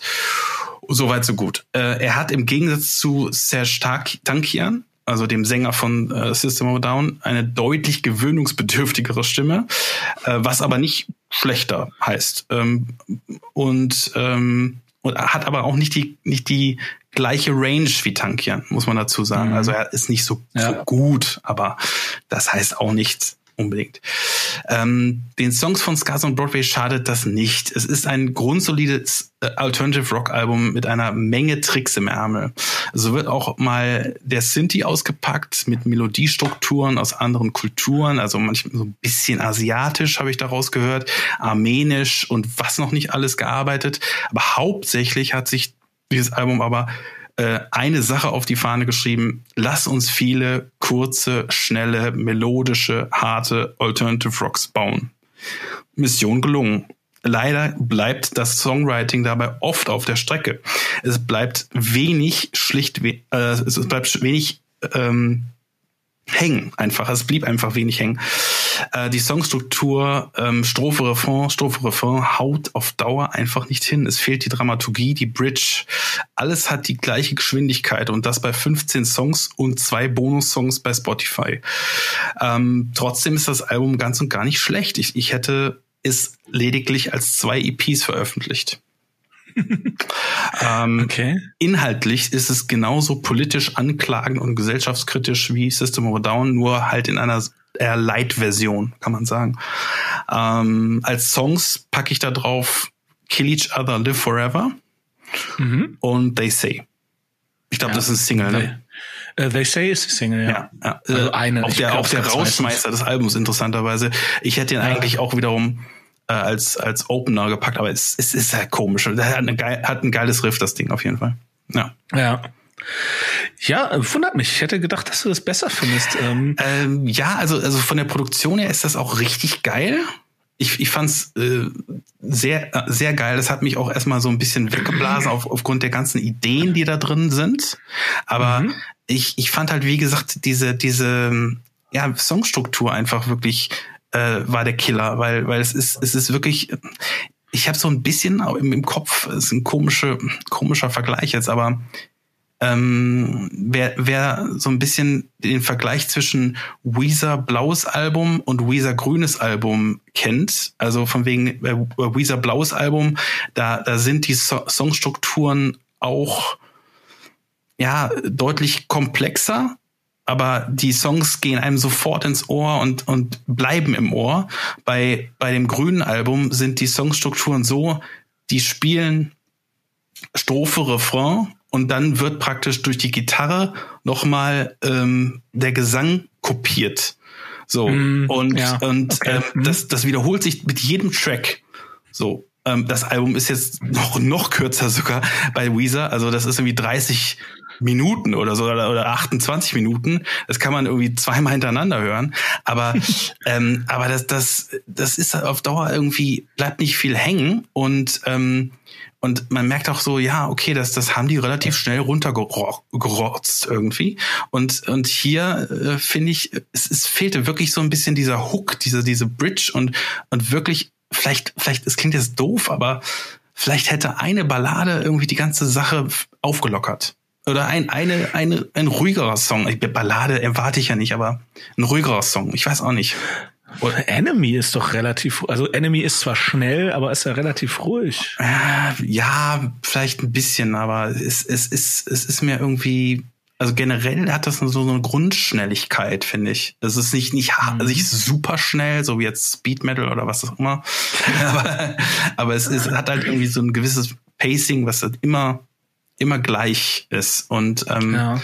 Soweit so gut. Äh, er hat im Gegensatz zu Serge Tankian, also dem Sänger von äh, System of a Down, eine deutlich gewöhnungsbedürftigere Stimme, äh, was aber nicht schlechter heißt. Ähm, und ähm, und hat aber auch nicht die nicht die gleiche Range wie Tankian, muss man dazu sagen. Mhm. Also er ist nicht so, ja. so, gut, aber das heißt auch nichts unbedingt. Ähm, den Songs von Scars on Broadway schadet das nicht. Es ist ein grundsolides äh, Alternative Rock Album mit einer Menge Tricks im Ärmel. So wird auch mal der Synthi ausgepackt mit Melodiestrukturen aus anderen Kulturen, also manchmal so ein bisschen asiatisch habe ich daraus gehört, armenisch und was noch nicht alles gearbeitet. Aber hauptsächlich hat sich dieses Album aber äh, eine Sache auf die Fahne geschrieben. Lass uns viele kurze, schnelle, melodische, harte Alternative Rocks bauen. Mission gelungen. Leider bleibt das Songwriting dabei oft auf der Strecke. Es bleibt wenig schlicht, äh, es bleibt wenig ähm, hängen einfach. Es blieb einfach wenig hängen. Äh, die Songstruktur, ähm, Strophe, Refrain, Strophe, Refrain haut auf Dauer einfach nicht hin. Es fehlt die Dramaturgie, die Bridge. Alles hat die gleiche Geschwindigkeit und das bei 15 Songs und zwei Bonus-Songs bei Spotify. Ähm, trotzdem ist das Album ganz und gar nicht schlecht. Ich, ich hätte es lediglich als zwei EPs veröffentlicht. ähm, okay. Inhaltlich ist es genauso politisch anklagend und gesellschaftskritisch wie System of a Down, nur halt in einer eher Light-Version, kann man sagen. Ähm, als Songs packe ich da drauf Kill Each Other, Live Forever mhm. und They Say. Ich glaube, ja, das ist ein Single, ne? Uh, they Say ist die Single, ja. ja, ja. Also eine. Auch der, auch der Rausschmeißer des Albums, interessanterweise. Ich hätte ihn eigentlich auch wiederum äh, als, als Opener gepackt, aber es, es ist halt komisch. Er hat, eine geil, hat ein geiles Riff, das Ding auf jeden Fall. Ja. Ja. Ja, wundert mich. Ich hätte gedacht, dass du das besser findest. Ähm, ähm, ja, also, also von der Produktion her ist das auch richtig geil. Ich, ich fand's äh, sehr, sehr geil. Das hat mich auch erstmal so ein bisschen weggeblasen auf, aufgrund der ganzen Ideen, die da drin sind. Aber mhm. ich, ich fand halt, wie gesagt, diese, diese ja, Songstruktur einfach wirklich äh, war der Killer, weil, weil es ist, es ist wirklich, ich habe so ein bisschen im, im Kopf, ist ein komische, komischer Vergleich jetzt, aber ähm, wer, wer so ein bisschen den Vergleich zwischen Weezer blaues Album und Weezer grünes Album kennt, also von wegen äh, Weezer blaues Album, da, da sind die so Songstrukturen auch ja deutlich komplexer, aber die Songs gehen einem sofort ins Ohr und, und bleiben im Ohr. Bei, bei dem grünen Album sind die Songstrukturen so, die spielen Strophe, Refrain und dann wird praktisch durch die Gitarre nochmal ähm, der Gesang kopiert. So, mm, und, ja, und okay. ähm, das, das wiederholt sich mit jedem Track. So, ähm, das Album ist jetzt noch, noch kürzer sogar bei Weezer. Also das ist irgendwie 30 Minuten oder so oder, oder 28 Minuten. Das kann man irgendwie zweimal hintereinander hören. Aber, ähm, aber das, das, das ist auf Dauer irgendwie, bleibt nicht viel hängen und ähm, und man merkt auch so, ja, okay, das, das haben die relativ schnell runtergerotzt irgendwie. Und, und hier äh, finde ich, es, es fehlte wirklich so ein bisschen dieser Hook, diese, diese Bridge und, und wirklich, vielleicht, vielleicht, es klingt jetzt doof, aber vielleicht hätte eine Ballade irgendwie die ganze Sache aufgelockert. Oder ein, eine, eine, ein ruhigerer Song. Ballade erwarte ich ja nicht, aber ein ruhigerer Song. Ich weiß auch nicht. Oder Enemy ist doch relativ, also Enemy ist zwar schnell, aber ist ja relativ ruhig. Äh, ja, vielleicht ein bisschen, aber es, es, ist, es ist mir irgendwie, also generell hat das so eine Grundschnelligkeit, finde ich. Das ist nicht, nicht, also nicht super schnell, so wie jetzt Speed Metal oder was auch immer. aber, aber es, es hat halt irgendwie so ein gewisses Pacing, was halt immer, immer gleich ist. Und, ähm, ja.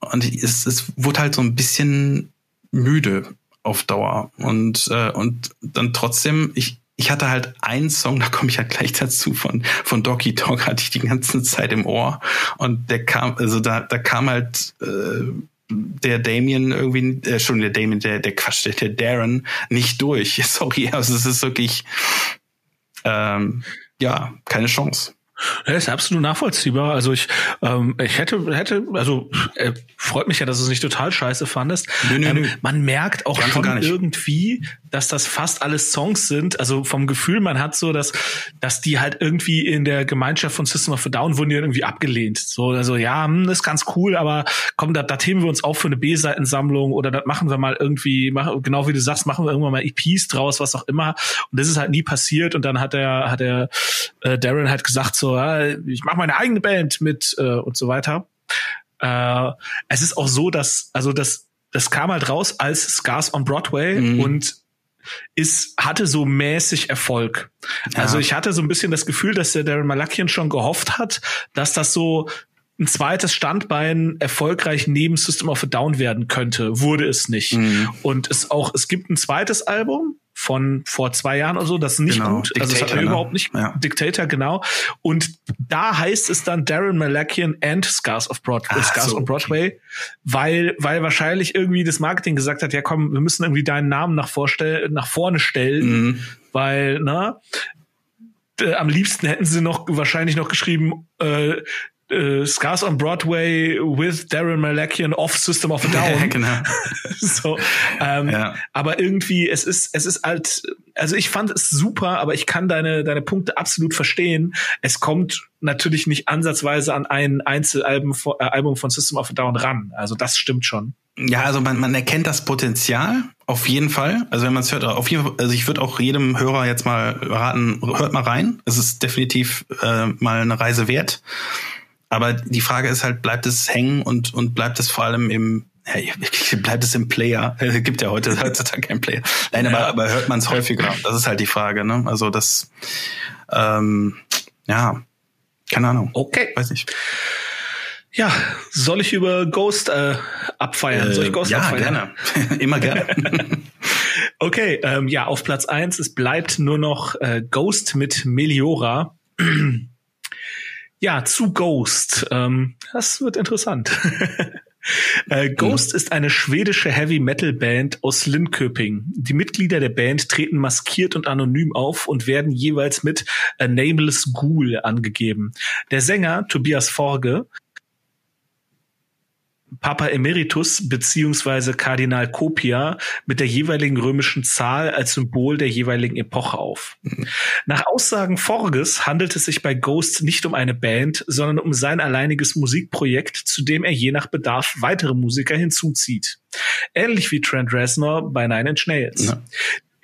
und es, es wurde halt so ein bisschen müde auf Dauer. Und, äh, und dann trotzdem, ich, ich hatte halt einen Song, da komme ich halt gleich dazu, von, von Doggy Dog hatte ich die ganze Zeit im Ohr. Und der kam, also da, da kam halt äh, der Damien irgendwie, äh, schon der Damien, der, der Quatsch, der, der Darren nicht durch. Sorry, also es ist wirklich ähm, ja, keine Chance. Das ist absolut nachvollziehbar. Also ich, ähm, ich hätte, hätte, also äh, freut mich ja, dass du es nicht total scheiße fandest. Nö, nö, ähm, nö. Man merkt auch Ganz schon irgendwie, dass das fast alles Songs sind. Also vom Gefühl, man hat so, dass, dass die halt irgendwie in der Gemeinschaft von System of a Down wurden die irgendwie abgelehnt. So, also ja, hm, ist ganz cool, aber komm, da, da themen wir uns auf für eine B-Seitensammlung oder das machen wir mal irgendwie, machen, genau wie du sagst, machen wir irgendwann mal EPs draus, was auch immer. Und das ist halt nie passiert. Und dann hat er, hat er äh, Darren halt gesagt so, ja, ich mache meine eigene Band mit äh, und so weiter. Äh, es ist auch so, dass, also das, das kam halt raus als Scars on Broadway mhm. und ist, hatte so mäßig Erfolg. Ja. Also ich hatte so ein bisschen das Gefühl, dass der Darren Malakian schon gehofft hat, dass das so ein zweites Standbein erfolgreich neben System of a Down werden könnte, wurde es nicht. Mhm. Und es auch, es gibt ein zweites Album, von vor zwei Jahren oder so. Das ist nicht genau, gut. Dictator, also das hat er ne? überhaupt nicht. Ja. Dictator, genau. Und da heißt es dann Darren Malakian and Scars of Broadway, Ach, Scars so, on Broadway, okay. weil, weil wahrscheinlich irgendwie das Marketing gesagt hat, ja komm, wir müssen irgendwie deinen Namen nach, vorstell nach vorne stellen, mhm. weil, na, äh, am liebsten hätten sie noch wahrscheinlich noch geschrieben, äh, äh, Scars on Broadway with Darren Malakian off System of a Down. Genau. so, ähm, ja. Aber irgendwie, es ist, es ist halt, also ich fand es super, aber ich kann deine, deine Punkte absolut verstehen. Es kommt natürlich nicht ansatzweise an ein Einzelalbum äh, Album von System of a Down ran. Also das stimmt schon. Ja, also man, man erkennt das Potenzial auf jeden Fall. Also wenn man es hört, auf jeden Fall, also ich würde auch jedem Hörer jetzt mal raten, hört mal rein. Es ist definitiv äh, mal eine Reise wert. Aber die Frage ist halt, bleibt es hängen und, und bleibt es vor allem im, ja, bleibt es im Player? Es gibt ja heute heutzutage keinen Player. Nein, aber, aber hört man es häufiger? Das ist halt die Frage, ne? Also das, ähm, ja, keine Ahnung. Okay. Weiß nicht. Ja, soll ich über Ghost äh, abfeiern? Soll ich Ghost äh, ja, abfeiern? gerne. Immer gerne. okay, ähm, ja, auf Platz eins es bleibt nur noch äh, Ghost mit Meliora. Ja, zu Ghost. Ähm, das wird interessant. äh, Ghost mhm. ist eine schwedische Heavy Metal Band aus Linköping. Die Mitglieder der Band treten maskiert und anonym auf und werden jeweils mit A Nameless Ghoul angegeben. Der Sänger Tobias Forge Papa Emeritus beziehungsweise Kardinal Copia mit der jeweiligen römischen Zahl als Symbol der jeweiligen Epoche auf. Mhm. Nach Aussagen Forges handelt es sich bei Ghost nicht um eine Band, sondern um sein alleiniges Musikprojekt, zu dem er je nach Bedarf weitere Musiker hinzuzieht. Ähnlich wie Trent Reznor bei Nine Inch Nails. Ja.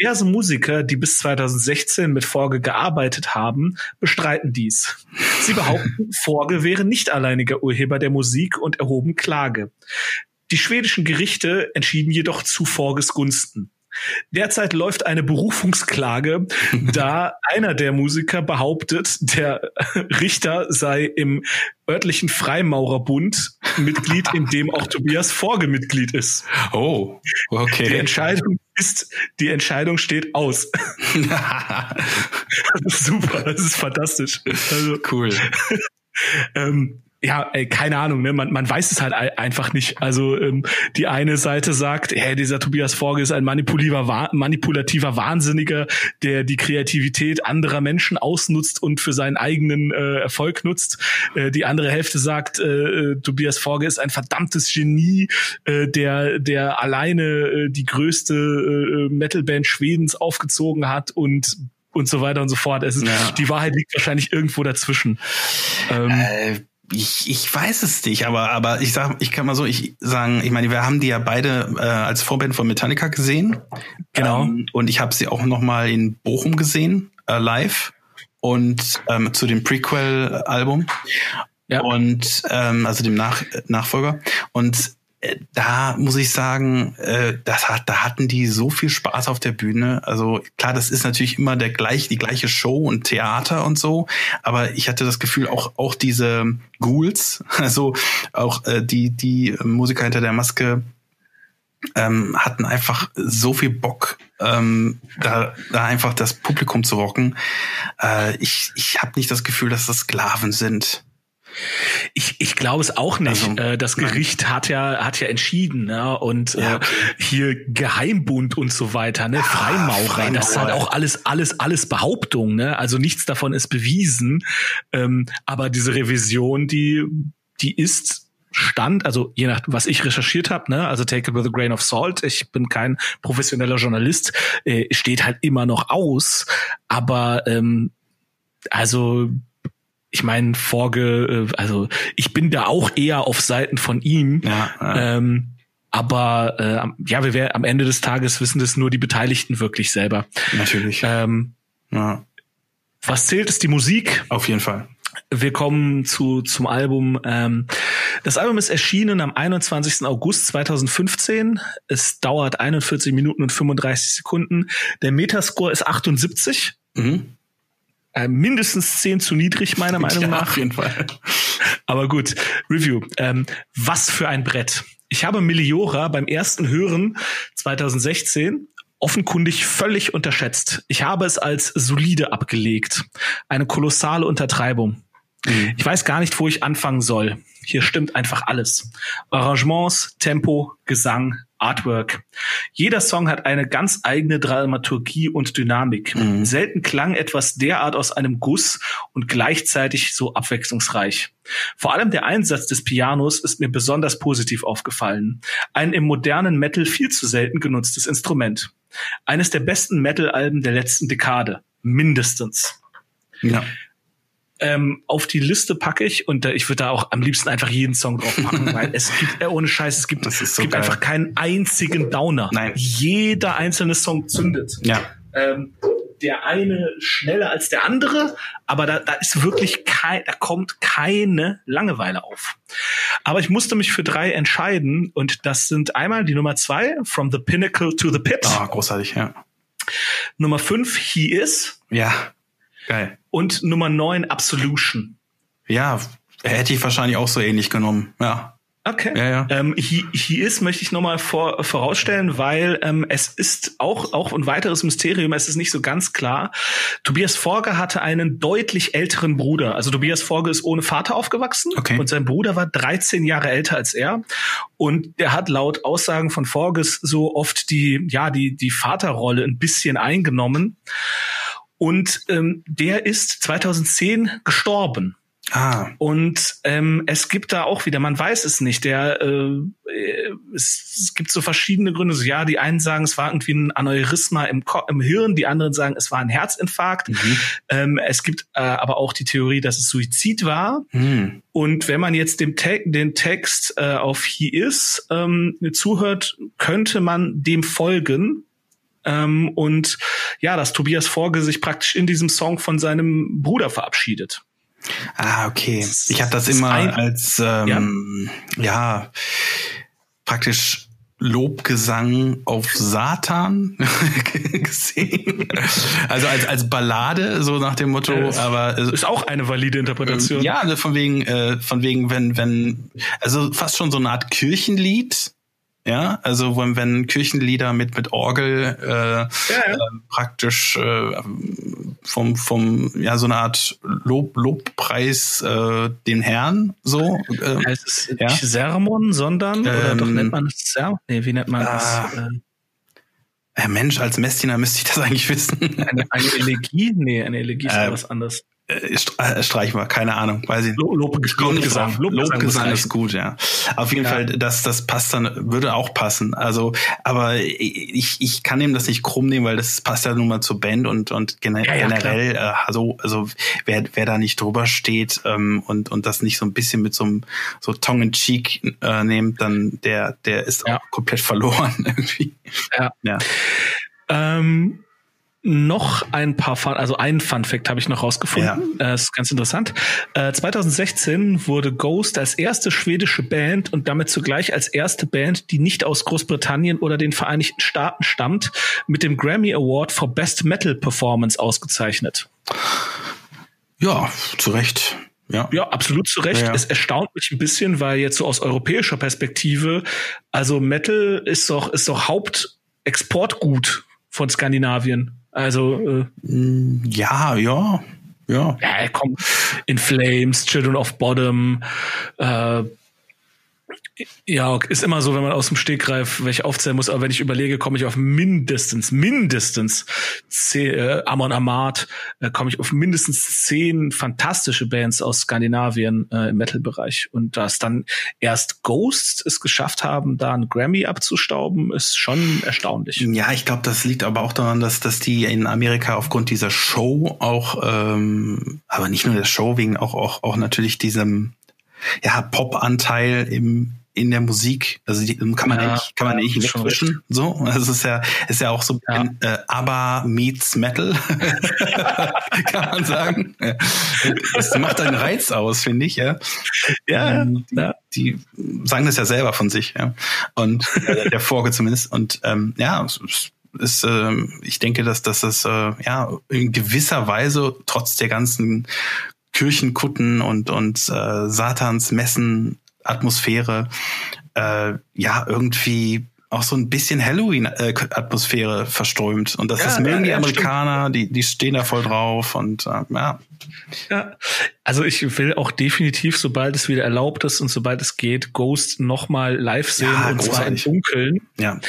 Diverse Musiker, die bis 2016 mit Forge gearbeitet haben, bestreiten dies. Sie behaupten, Forge wäre nicht alleiniger Urheber der Musik und erhoben Klage. Die schwedischen Gerichte entschieden jedoch zu Forges Gunsten. Derzeit läuft eine Berufungsklage, da einer der Musiker behauptet, der Richter sei im örtlichen Freimaurerbund Mitglied, in dem auch Tobias Forge Mitglied ist. Oh, okay. Die Entscheidung ist, die Entscheidung steht aus. das ist super, das ist fantastisch. Also, cool. ähm, ja, ey, keine Ahnung, ne? man, man weiß es halt einfach nicht. Also ähm, die eine Seite sagt, hey, dieser Tobias Forge ist ein manipulativer, manipulativer Wahnsinniger, der die Kreativität anderer Menschen ausnutzt und für seinen eigenen äh, Erfolg nutzt. Äh, die andere Hälfte sagt, äh, äh Tobias Forge ist ein verdammtes Genie, äh, der, der alleine äh, die größte äh, Metalband Schwedens aufgezogen hat und und so weiter und so fort. Es ist, ja. Die Wahrheit liegt wahrscheinlich irgendwo dazwischen. Ähm, äh ich, ich weiß es nicht, aber, aber ich sag, ich kann mal so, ich sagen, ich meine, wir haben die ja beide äh, als Vorband von Metallica gesehen. Genau. Ähm, und ich habe sie auch noch mal in Bochum gesehen, äh, live. Und ähm, zu dem Prequel-Album. Ja. Und ähm, also dem Nach Nachfolger. Und da muss ich sagen, äh, das hat, da hatten die so viel Spaß auf der Bühne. Also klar, das ist natürlich immer der gleich, die gleiche Show und Theater und so, aber ich hatte das Gefühl, auch auch diese Ghouls, also auch äh, die die Musiker hinter der Maske ähm, hatten einfach so viel Bock ähm, da, da einfach das Publikum zu rocken. Äh, ich ich habe nicht das Gefühl, dass das Sklaven sind. Ich, ich glaube es auch nicht. Also, äh, das Gericht nein. hat ja hat ja entschieden, ne? Und ja, äh, hier Geheimbund und so weiter, ne? Freimaurer, Freimaurer, das ist halt auch alles alles alles Behauptung, ne? Also nichts davon ist bewiesen. Ähm, aber diese Revision, die die ist Stand, also je nach was ich recherchiert habe, ne, also take it with a grain of salt. Ich bin kein professioneller Journalist, äh, steht halt immer noch aus, aber ähm, also ich meine, Vorge, äh, also ich bin da auch eher auf Seiten von ihm. Ja, ja. Ähm, aber äh, ja, wir werden am Ende des Tages wissen das nur die Beteiligten wirklich selber. Natürlich. Ähm, ja. Was zählt, ist die Musik. Auf jeden Fall. Wir kommen zu, zum Album. Ähm, das Album ist erschienen am 21. August 2015. Es dauert 41 Minuten und 35 Sekunden. Der Metascore ist 78. Mhm. Äh, mindestens 10 zu niedrig, meiner Meinung ja, nach. Auf jeden Fall. Aber gut, Review. Ähm, was für ein Brett. Ich habe Meliora beim ersten Hören 2016 offenkundig völlig unterschätzt. Ich habe es als solide abgelegt. Eine kolossale Untertreibung. Mhm. Ich weiß gar nicht, wo ich anfangen soll. Hier stimmt einfach alles. Arrangements, Tempo, Gesang, Artwork. Jeder Song hat eine ganz eigene Dramaturgie und Dynamik. Mhm. Selten klang etwas derart aus einem Guss und gleichzeitig so abwechslungsreich. Vor allem der Einsatz des Pianos ist mir besonders positiv aufgefallen. Ein im modernen Metal viel zu selten genutztes Instrument. Eines der besten Metal-Alben der letzten Dekade. Mindestens. Ja ähm, auf die Liste packe ich und äh, ich würde da auch am liebsten einfach jeden Song drauf packen, weil es gibt, äh, ohne Scheiß, es gibt, so es gibt einfach keinen einzigen Downer. Nein. Jeder einzelne Song zündet. Ja. Ähm, der eine schneller als der andere, aber da, da ist wirklich kein, da kommt keine Langeweile auf. Aber ich musste mich für drei entscheiden und das sind einmal die Nummer zwei, From the Pinnacle to the Pit. Ah, oh, großartig, ja. Nummer fünf, He Is. Ja. Geil. Und Nummer 9 Absolution. Ja, hätte ich wahrscheinlich auch so ähnlich genommen. Ja. Okay. Ja, ja. Ähm, hier, hier ist, möchte ich nochmal vor, vorausstellen, weil ähm, es ist auch, auch ein weiteres Mysterium, es ist nicht so ganz klar. Tobias Forge hatte einen deutlich älteren Bruder. Also Tobias Forge ist ohne Vater aufgewachsen okay. und sein Bruder war 13 Jahre älter als er. Und der hat laut Aussagen von Forges so oft die, ja, die, die Vaterrolle ein bisschen eingenommen. Und ähm, der ist 2010 gestorben. Ah. Und ähm, es gibt da auch wieder, man weiß es nicht, der äh, es, es gibt so verschiedene Gründe. So, ja, die einen sagen, es war irgendwie ein Aneurysma im, Ko im Hirn, die anderen sagen, es war ein Herzinfarkt. Mhm. Ähm, es gibt äh, aber auch die Theorie, dass es Suizid war. Mhm. Und wenn man jetzt dem Te den Text äh, auf He Is ähm, zuhört, könnte man dem folgen. Ähm, und ja, dass Tobias Forge sich praktisch in diesem Song von seinem Bruder verabschiedet. Ah, okay. Ich habe das immer als ähm, ja. ja praktisch Lobgesang auf Satan gesehen. Also als, als Ballade, so nach dem Motto, äh, aber ist auch eine valide Interpretation. Ja, also von wegen, äh, von wegen, wenn, wenn, also fast schon so eine Art Kirchenlied, ja, also wenn, wenn Kirchenlieder mit mit Orgel äh, ja, ja. Äh, praktisch äh, vom vom ja so eine Art Lob Lobpreis äh, den Herrn so. Äh, heißt es ja? nicht Sermon, sondern ähm, oder doch ähm, nennt man es Sermon? Nee, wie nennt man das? Ah. Äh, Mensch, als Messdiener müsste ich das eigentlich wissen. Eine, eine Elegie? Nee, eine Elegie ist äh, was anderes. Äh, äh, streichen wir, keine Ahnung, weiß ich. Lob, Lobgesang, Lobgesang, Lobgesang ist gut, ja. Auf jeden ja. Fall, das, das passt dann, würde auch passen. Also, aber ich, ich kann ihm das nicht krumm nehmen, weil das passt ja nun mal zur Band und, und generell, ja, ja, generell äh, also, also wer, wer da nicht drüber steht ähm, und, und das nicht so ein bisschen mit so einem so Tongue in Cheek äh, nimmt, dann der, der ist auch komplett verloren irgendwie. Ja. ja. Ähm noch ein paar Fun, also einen Fun Fact habe ich noch rausgefunden. Ja. Das ist ganz interessant. 2016 äh, wurde Ghost als erste schwedische Band und damit zugleich als erste Band, die nicht aus Großbritannien oder den Vereinigten Staaten stammt, mit dem Grammy Award for Best Metal Performance ausgezeichnet. Ja, zu Recht. Ja. ja, absolut zu Recht. Ja, ja. Es erstaunt mich ein bisschen, weil jetzt so aus europäischer Perspektive, also Metal ist doch, ist doch Hauptexportgut von Skandinavien. Also äh, ja, ja, ja. Ja, komm, In Flames, Children of Bottom, äh, ja, ist immer so, wenn man aus dem Stegreif welche aufzählen muss, aber wenn ich überlege, komme ich auf mindestens, mindestens zehn, äh, Amon Amarth, äh, komme ich auf mindestens zehn fantastische Bands aus Skandinavien äh, im Metal-Bereich. Und dass dann erst Ghosts es geschafft haben, da einen Grammy abzustauben, ist schon erstaunlich. Ja, ich glaube, das liegt aber auch daran, dass, dass die in Amerika aufgrund dieser Show auch, ähm, aber nicht nur der Show, wegen auch, auch, auch natürlich diesem ja, Pop-Anteil im, in der Musik. Also die kann man ja, nicht, kann man ja, nicht wegwischen. So, also es ist ja, ist ja auch so ja. ein äh, ABBA meets Metal, kann man sagen. Das macht einen Reiz aus, finde ich. Ja, ja, ähm, die, ja. die sagen das ja selber von sich. Ja, und äh, der Vorge zumindest. Und ähm, ja, ist, äh, ich denke, dass, dass das äh, ja in gewisser Weise trotz der ganzen Kirchenkutten und und äh, Satans Messen Atmosphäre äh, ja irgendwie auch so ein bisschen Halloween-Atmosphäre verströmt. Und das, ja, das mögen ja, die Amerikaner, die, die stehen da voll drauf und äh, ja. Ja, also ich will auch definitiv, sobald es wieder erlaubt ist und sobald es geht, Ghost nochmal live sehen ja, und großartig. zwar im Dunkeln. Ja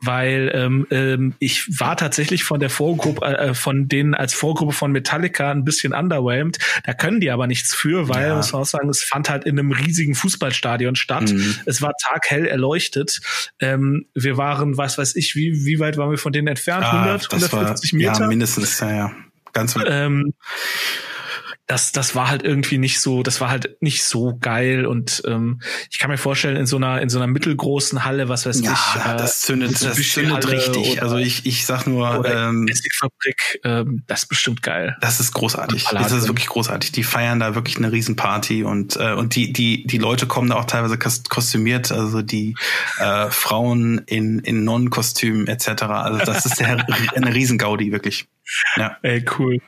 weil ähm, ähm, ich war tatsächlich von der Vorgruppe, äh, von denen als Vorgruppe von Metallica ein bisschen underwhelmed. Da können die aber nichts für, weil, ja. muss man auch sagen, es fand halt in einem riesigen Fußballstadion statt. Mhm. Es war taghell erleuchtet. Ähm, wir waren, was weiß ich, wie, wie weit waren wir von denen entfernt? Ah, 100, 150 war, Meter? Ja, mindestens, ja, ja. Ganz weit. Ähm, das, das war halt irgendwie nicht so, das war halt nicht so geil und ähm, ich kann mir vorstellen, in so einer, in so einer mittelgroßen Halle, was weiß ja, ich. Ja, äh, das zündet, das zündet richtig. Oder, also ich, ich sag nur, ähm, ähm, das ist bestimmt geil. Das ist großartig. Das ist wirklich großartig. Die feiern da wirklich eine Riesenparty und, äh, und die, die, die Leute kommen da auch teilweise kostümiert, also die äh, Frauen in, in Nonnenkostümen etc. Also das ist eine Riesengaudi, wirklich. Ja. Ey, cool.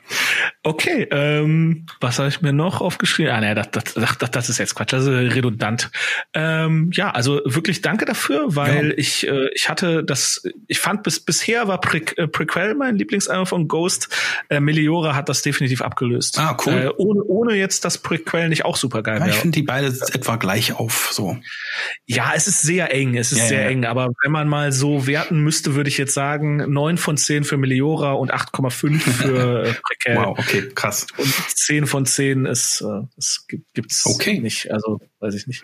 Okay, ähm, was habe ich mir noch aufgeschrieben? Ah, nee, das, das, das, das ist jetzt Quatsch, das ist redundant. Ähm, ja, also wirklich danke dafür, weil ja. ich, äh, ich hatte das, ich fand bis bisher war Pre äh, Prequel mein Lieblingsalbum von Ghost. Äh, Meliora hat das definitiv abgelöst. Ah, cool. Äh, ohne, ohne jetzt das Prequel nicht auch super geil ja, Ich finde die beide etwa gleich auf, so. Ja, es ist sehr eng, es ist ja, sehr eng, aber wenn man mal so werten müsste, würde ich jetzt sagen, neun von zehn für Meliora und 8,5 für äh. Wow, okay, krass. Und 10 von 10 ist, äh, das gibt, gibt's okay. nicht. Also, weiß ich nicht.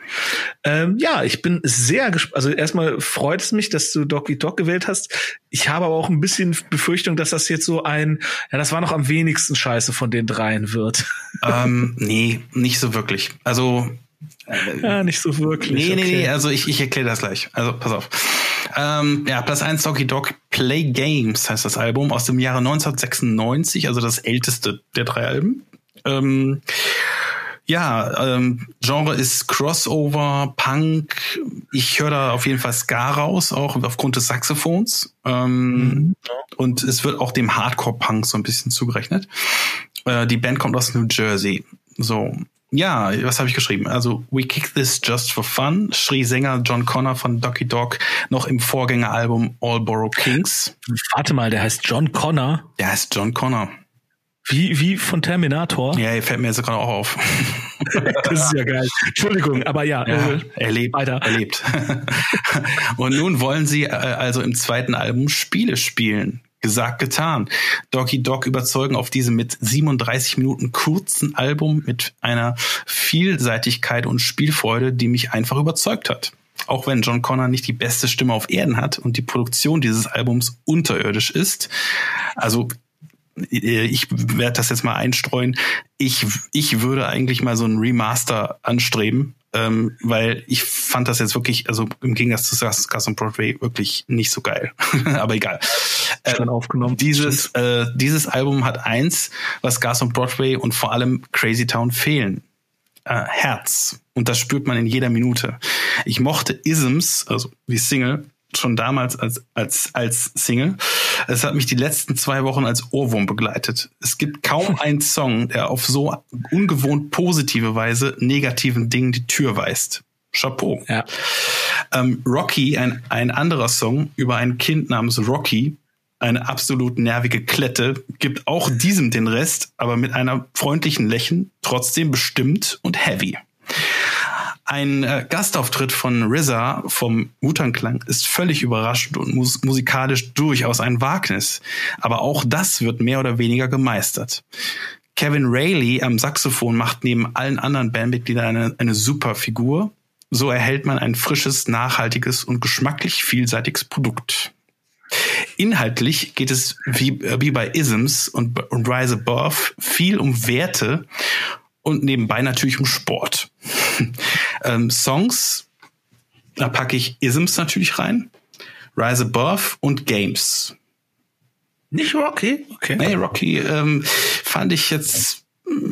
Ähm, ja, ich bin sehr gespannt. Also erstmal freut es mich, dass du Doggy Dog gewählt hast. Ich habe aber auch ein bisschen Befürchtung, dass das jetzt so ein, ja, das war noch am wenigsten Scheiße von den dreien wird. Ähm, nee, nicht so wirklich. Also, äh, ja, nicht so wirklich. Nee, okay. nee, nee, also ich, ich erkläre das gleich. Also, pass auf. Ähm, ja, Platz 1 Doggy Dog Play Games heißt das Album aus dem Jahre 1996, also das älteste der drei Alben. Ähm, ja, ähm, Genre ist Crossover, Punk. Ich höre da auf jeden Fall Ska raus, auch aufgrund des Saxophons. Ähm, mhm. Und es wird auch dem Hardcore-Punk so ein bisschen zugerechnet. Äh, die Band kommt aus New Jersey. So, ja, was habe ich geschrieben? Also We Kick This Just for Fun schrie Sänger John Connor von Docky Dog noch im Vorgängeralbum All Borough Kings. Warte mal, der heißt John Connor. Der heißt John Connor. Wie, wie von Terminator? Ja, fällt mir jetzt gerade auch auf. das ist ja geil. Entschuldigung, aber ja. ja äh, er lebt. Weiter. Er lebt. Und nun wollen sie äh, also im zweiten Album Spiele spielen. Gesagt, getan. Doggy Dog überzeugen auf diesem mit 37 Minuten kurzen Album mit einer Vielseitigkeit und Spielfreude, die mich einfach überzeugt hat. Auch wenn John Connor nicht die beste Stimme auf Erden hat und die Produktion dieses Albums unterirdisch ist. Also äh, ich werde das jetzt mal einstreuen. Ich, ich würde eigentlich mal so ein Remaster anstreben, ähm, weil ich fand das jetzt wirklich, also im Gegensatz zu Gas on Broadway, wirklich nicht so geil. Aber egal. Äh, aufgenommen. Dieses, äh, dieses Album hat eins, was Gas on Broadway und vor allem Crazy Town fehlen. Äh, Herz. Und das spürt man in jeder Minute. Ich mochte Isms, also die Single, schon damals als, als, als Single. Es hat mich die letzten zwei Wochen als Ohrwurm begleitet. Es gibt kaum einen Song, der auf so ungewohnt positive Weise negativen Dingen die Tür weist. Chapeau. Ja. Ähm, Rocky, ein, ein anderer Song über ein Kind namens Rocky, eine absolut nervige Klette, gibt auch diesem den Rest, aber mit einer freundlichen Lächeln, trotzdem bestimmt und heavy. Ein äh, Gastauftritt von RZA vom Muternklang ist völlig überraschend und mus musikalisch durchaus ein Wagnis. Aber auch das wird mehr oder weniger gemeistert. Kevin Rayleigh am Saxophon macht neben allen anderen Bandmitgliedern eine, eine super Figur. So erhält man ein frisches, nachhaltiges und geschmacklich vielseitiges Produkt. Inhaltlich geht es wie, äh, wie bei Isms und, und Rise Above viel um Werte und nebenbei natürlich um Sport. ähm, Songs, da packe ich Isms natürlich rein, Rise Above und Games. Nicht Rocky? Okay. Nee, Rocky ähm, fand ich jetzt,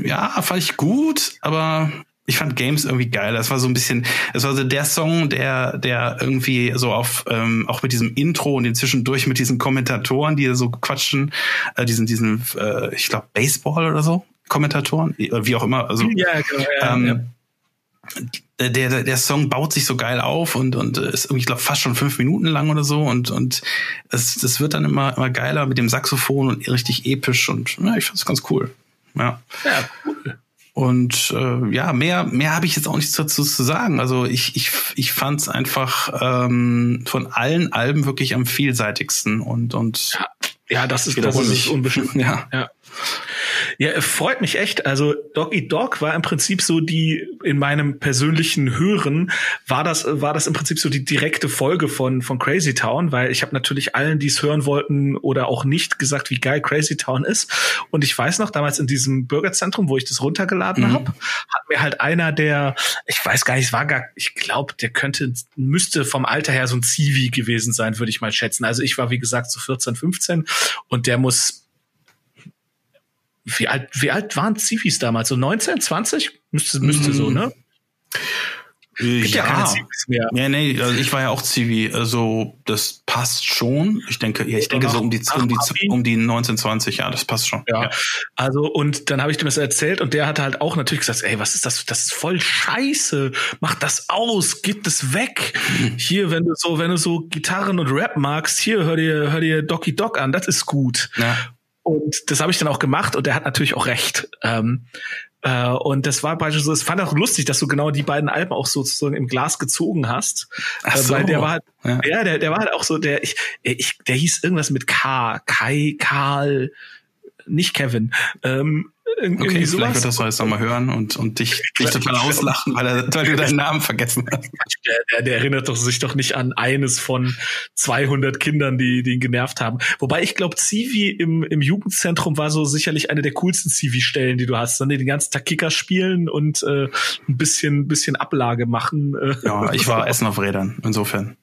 ja, fand ich gut, aber ich fand Games irgendwie geil. Das war so ein bisschen, das war so der Song, der, der irgendwie so auf, ähm, auch mit diesem Intro und den zwischendurch mit diesen Kommentatoren, die so quatschen, äh, diesen, diesen, äh, ich glaube, Baseball oder so, Kommentatoren, wie auch immer. Also, ja, genau, ja, ähm, ja. Der, der, der Song baut sich so geil auf und, und ist irgendwie, ich glaube, fast schon fünf Minuten lang oder so und, und es, das wird dann immer, immer geiler mit dem Saxophon und richtig episch und ja, ich fand's ganz cool. Ja. Ja, cool. Und äh, ja, mehr, mehr habe ich jetzt auch nichts dazu zu sagen. Also ich, ich, ich fand es einfach ähm, von allen Alben wirklich am vielseitigsten und, und ja, ja das ist, das ist unbestimmt. ja. ja. Ja, freut mich echt. Also Dog Eat Dog war im Prinzip so die, in meinem persönlichen Hören, war das, war das im Prinzip so die direkte Folge von, von Crazy Town, weil ich habe natürlich allen, die es hören wollten oder auch nicht, gesagt, wie geil Crazy Town ist. Und ich weiß noch, damals in diesem Bürgerzentrum, wo ich das runtergeladen mhm. habe, hat mir halt einer der, ich weiß gar nicht, es war gar, ich glaube, der könnte, müsste vom Alter her so ein Zivi gewesen sein, würde ich mal schätzen. Also ich war, wie gesagt, so 14, 15 und der muss wie alt, wie alt waren Zivis damals? So 19, 20? Müsste, müsste mm. so, ne? Gibt ja, ja keine Zivis mehr. Ja, nee, also ich war ja auch Zivi, also das passt schon. Ich denke, ja, ich denke so um die, um die, um die 1920, ja, das passt schon. Ja. ja. Also, und dann habe ich dem das erzählt und der hat halt auch natürlich gesagt, ey, was ist das? Das ist voll scheiße. Mach das aus, gib das weg. Mhm. Hier, wenn du so, wenn du so Gitarren und Rap magst, hier, hör dir, hör dir Doki Dog an, das ist gut. Ja. Und das habe ich dann auch gemacht und der hat natürlich auch recht. Ähm, äh, und das war beispielsweise, es fand auch lustig, dass du genau die beiden Alben auch sozusagen im Glas gezogen hast. Ach so. Äh, weil der war halt, ja. ja, der, der war halt auch so, der, ich, ich, der hieß irgendwas mit K, Kai, Karl, nicht Kevin. Ähm, irgendwie okay, sowas. vielleicht wird das jetzt nochmal hören und, und dich, dich total auslachen, weil, er, weil du deinen Namen vergessen hast. Der, der, der erinnert doch sich doch nicht an eines von 200 Kindern, die, die ihn genervt haben. Wobei ich glaube, Zivi im, im Jugendzentrum war so sicherlich eine der coolsten Zivi-Stellen, die du hast. Dann den ganzen Tag Kicker spielen und äh, ein bisschen, bisschen Ablage machen. Äh. Ja, ich war Essen auf Rädern, insofern.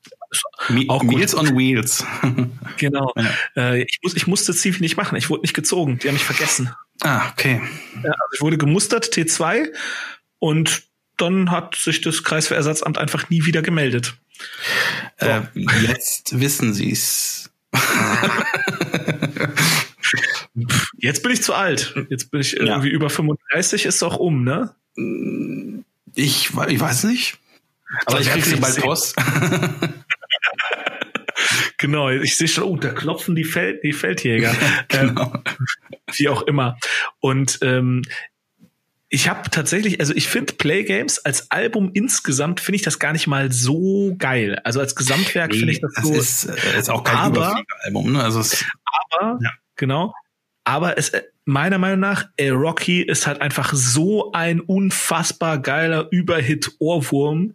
Auch Meals on Wheels. genau. Ja. Äh, ich, muss, ich musste Zivi nicht machen. Ich wurde nicht gezogen. Die haben mich vergessen. Ah, okay. Ja, also ich wurde gemustert, T2, und dann hat sich das Kreiswehrersatzamt einfach nie wieder gemeldet. So. Äh, jetzt wissen Sie es. Jetzt bin ich zu alt. Jetzt bin ich irgendwie ja. über 35, ist auch um, ne? Ich, ich weiß nicht. Aber ich krieg sie bald Post. genau, ich sehe schon, oh, da klopfen die, Feld, die Feldjäger. genau. ähm, wie auch immer. Und ähm, ich habe tatsächlich, also ich finde Playgames als Album insgesamt finde ich das gar nicht mal so geil. Also als Gesamtwerk nee, finde ich das, das so. Ist, äh, ist auch kein aber, Album, ne? Also es, aber ja. genau. Aber es meiner Meinung nach, ey, Rocky ist halt einfach so ein unfassbar geiler Überhit-Ohrwurm,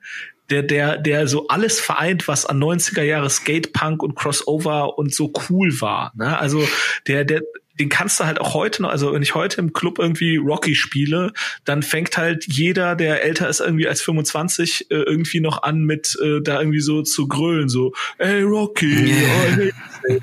der, der, der so alles vereint, was an 90er Jahre Skatepunk und Crossover und so cool war. Ne? Also der, der, den kannst du halt auch heute noch, also wenn ich heute im Club irgendwie Rocky spiele, dann fängt halt jeder, der älter ist irgendwie als 25, äh, irgendwie noch an mit äh, da irgendwie so zu grölen, so, ey Rocky, oh, hey.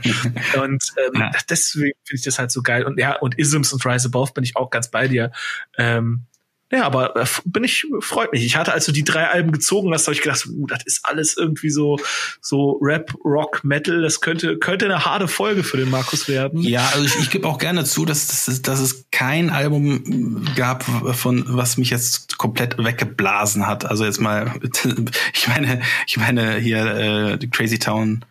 und ähm, ja. deswegen finde ich das halt so geil. Und ja, und Isms und Rise Above bin ich auch ganz bei dir. Ähm, ja, aber äh, bin ich, freut mich. Ich hatte, als du die drei Alben gezogen hast, habe ich gedacht, uh, das ist alles irgendwie so, so Rap, Rock, Metal. Das könnte, könnte eine harte Folge für den Markus werden. Ja, also ich, ich gebe auch gerne zu, dass, dass, dass es kein Album gab, von was mich jetzt komplett weggeblasen hat. Also jetzt mal, ich meine, ich meine hier äh, Crazy Town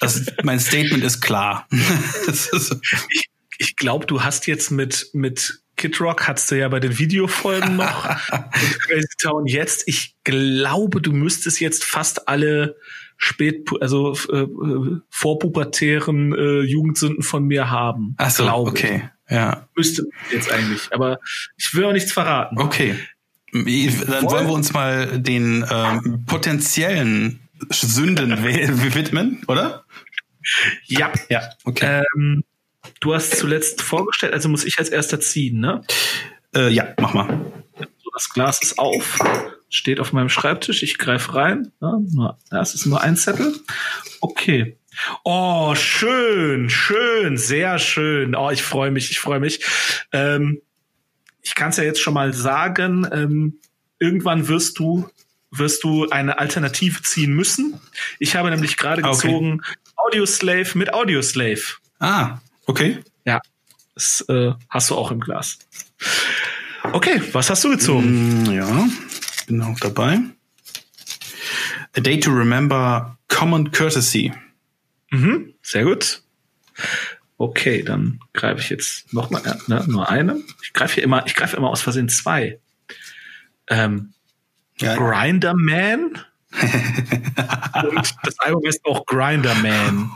das, mein Statement ist klar. ich ich glaube, du hast jetzt mit, mit Kid Rock hattest du ja bei den Videofolgen noch. Crazy Town jetzt. Ich glaube, du müsstest jetzt fast alle spät, also äh, vorpubertären äh, Jugendsünden von mir haben. Ach so, okay. Ja. Müsste jetzt eigentlich. Aber ich will auch nichts verraten. Okay. Dann wollen wir uns mal den ähm, potenziellen Sünden widmen, oder? Ja. Ja, okay. Ähm, du hast zuletzt vorgestellt, also muss ich als erster ziehen, ne? Äh, ja, mach mal. Das Glas ist auf, steht auf meinem Schreibtisch, ich greife rein. Ja, es ist nur ein Zettel. Okay. Oh, schön, schön, sehr schön. Oh, ich freue mich, ich freue mich. Ähm, ich kann es ja jetzt schon mal sagen, ähm, irgendwann wirst du wirst du eine Alternative ziehen müssen. Ich habe nämlich gerade okay. gezogen Audioslave mit Audioslave. Ah, okay. Ja, das äh, hast du auch im Glas. Okay, was hast du gezogen? Mm, ja, bin auch dabei. A Day to Remember Common Courtesy. Mhm, sehr gut. Okay, dann greife ich jetzt noch mal ne, nur eine. Ich greife hier immer, ich greife immer aus Versehen zwei. Ähm, ja. Grinder Man. Und das Album ist auch Grinder Man.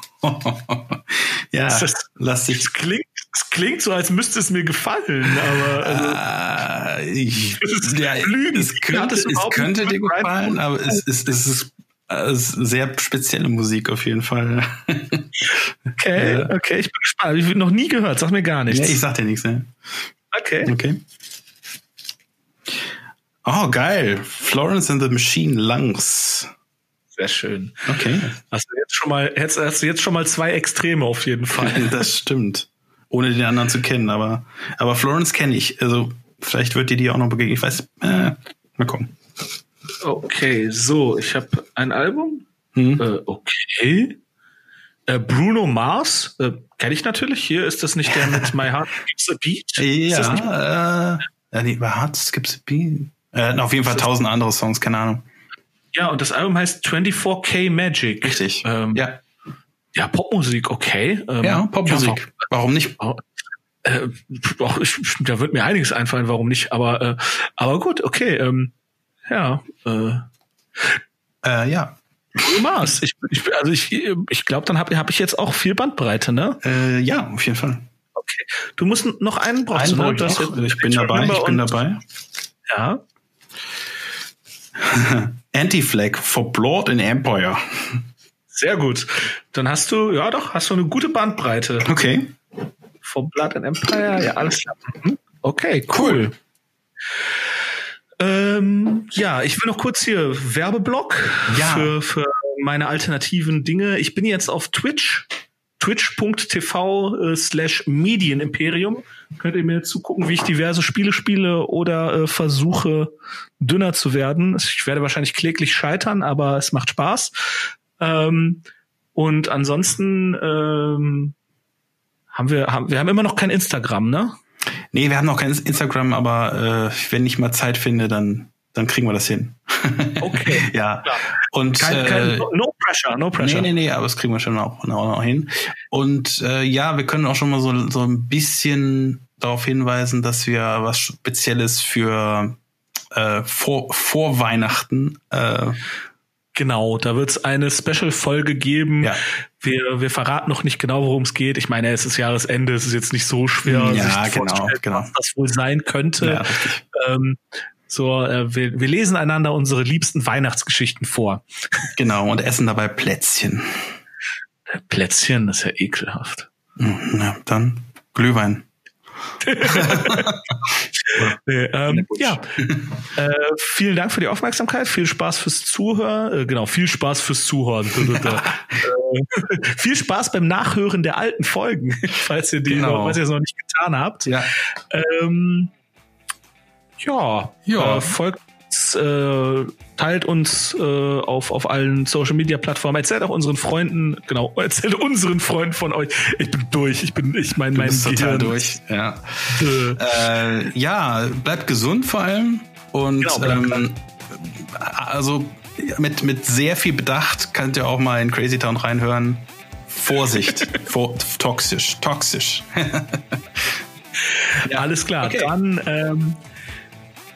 ja, das, lass dich. Es klingt, es klingt so, als müsste es mir gefallen, aber also, uh, ich, ja, es könnte, es könnte dir gefallen, aber es, es, es ist sehr spezielle Musik auf jeden Fall. Okay, okay, ich bin gespannt. Ich habe noch nie gehört, sag mir gar nichts. Ja, ich sag dir nichts, ne? Okay. Okay. Oh, geil. Florence and the Machine Lungs. Sehr schön. Okay. Hast du jetzt schon mal, hast, hast du jetzt schon mal zwei Extreme auf jeden Fall. das stimmt. Ohne den anderen zu kennen, aber, aber Florence kenne ich. Also, vielleicht wird dir die auch noch begegnen. Ich weiß, äh, mal gucken. Okay, so, ich habe ein Album. Hm. Äh, okay. Äh, Bruno Mars, äh, kenne ich natürlich. Hier ist das nicht der mit My Heart Skips a Beat? Ja, ist äh, ja, nee, My Heart Skips a Beat. Äh, auf jeden Fall tausend andere Songs, keine Ahnung. Ja, und das Album heißt 24K Magic. Richtig. Ähm, ja. Ja, Popmusik, okay. Ähm, ja, Popmusik. Ja, warum nicht? Äh, auch, ich, da wird mir einiges einfallen, warum nicht. Aber, äh, aber gut, okay. Ähm, ja. Äh, äh, ja. Mars. Ich, ich, also ich, ich glaube, dann habe hab ich jetzt auch viel Bandbreite, ne? Äh, ja, auf jeden Fall. Okay. Du musst noch einen brauchst einen ne? Ich, ich bin dabei, ich bin dabei. Ja. Anti-Flag for Blood in Empire. Sehr gut. Dann hast du, ja doch, hast du eine gute Bandbreite. Okay. For Blood in Empire, ja, alles klar. Mhm. Okay, cool. cool. Ähm, ja, ich will noch kurz hier Werbeblock ja. für, für meine alternativen Dinge. Ich bin jetzt auf Twitch, twitch.tv äh, slash Medienimperium. Könnt ihr mir zugucken, wie ich diverse Spiele spiele oder äh, versuche, dünner zu werden. Ich werde wahrscheinlich kläglich scheitern, aber es macht Spaß. Ähm, und ansonsten ähm, haben wir, haben, wir haben immer noch kein Instagram, ne? Nee, wir haben noch kein Instagram, aber äh, wenn ich mal Zeit finde, dann dann kriegen wir das hin. Okay. ja. Klar. Und kein, kein, äh, no pressure, no pressure. Nee, nee, nee, aber das kriegen wir schon auch, auch hin. Und äh, ja, wir können auch schon mal so, so ein bisschen darauf hinweisen, dass wir was Spezielles für äh, vor, vor Weihnachten äh, Genau, da wird es eine Special-Folge geben. Ja. Wir, wir verraten noch nicht genau, worum es geht. Ich meine, es ist Jahresende, es ist jetzt nicht so schwer, ja, sich genau, genau. was das wohl sein könnte. Ja, ähm, so, äh, wir, wir lesen einander unsere liebsten Weihnachtsgeschichten vor. Genau, und essen dabei Plätzchen. Plätzchen, das ist ja ekelhaft. Hm, ja, dann Glühwein. nee, ähm, ja, äh, vielen Dank für die Aufmerksamkeit, viel Spaß fürs Zuhören, äh, genau, viel Spaß fürs Zuhören. äh, viel Spaß beim Nachhören der alten Folgen, falls ihr die, genau. falls ihr es noch nicht getan habt. Ja, ähm, ja, ja. Äh, folgt äh, teilt uns äh, auf, auf allen Social Media Plattformen, erzählt auch unseren Freunden, genau, erzählt unseren Freunden von euch. Ich bin durch, ich bin, ich mein, mein total durch, ja. Äh, ja, bleibt gesund vor allem und genau, ähm, also mit, mit sehr viel Bedacht könnt ihr auch mal in Crazy Town reinhören. Vorsicht. Vor, toxisch. Toxisch. ja. Alles klar. Okay. Dann ähm,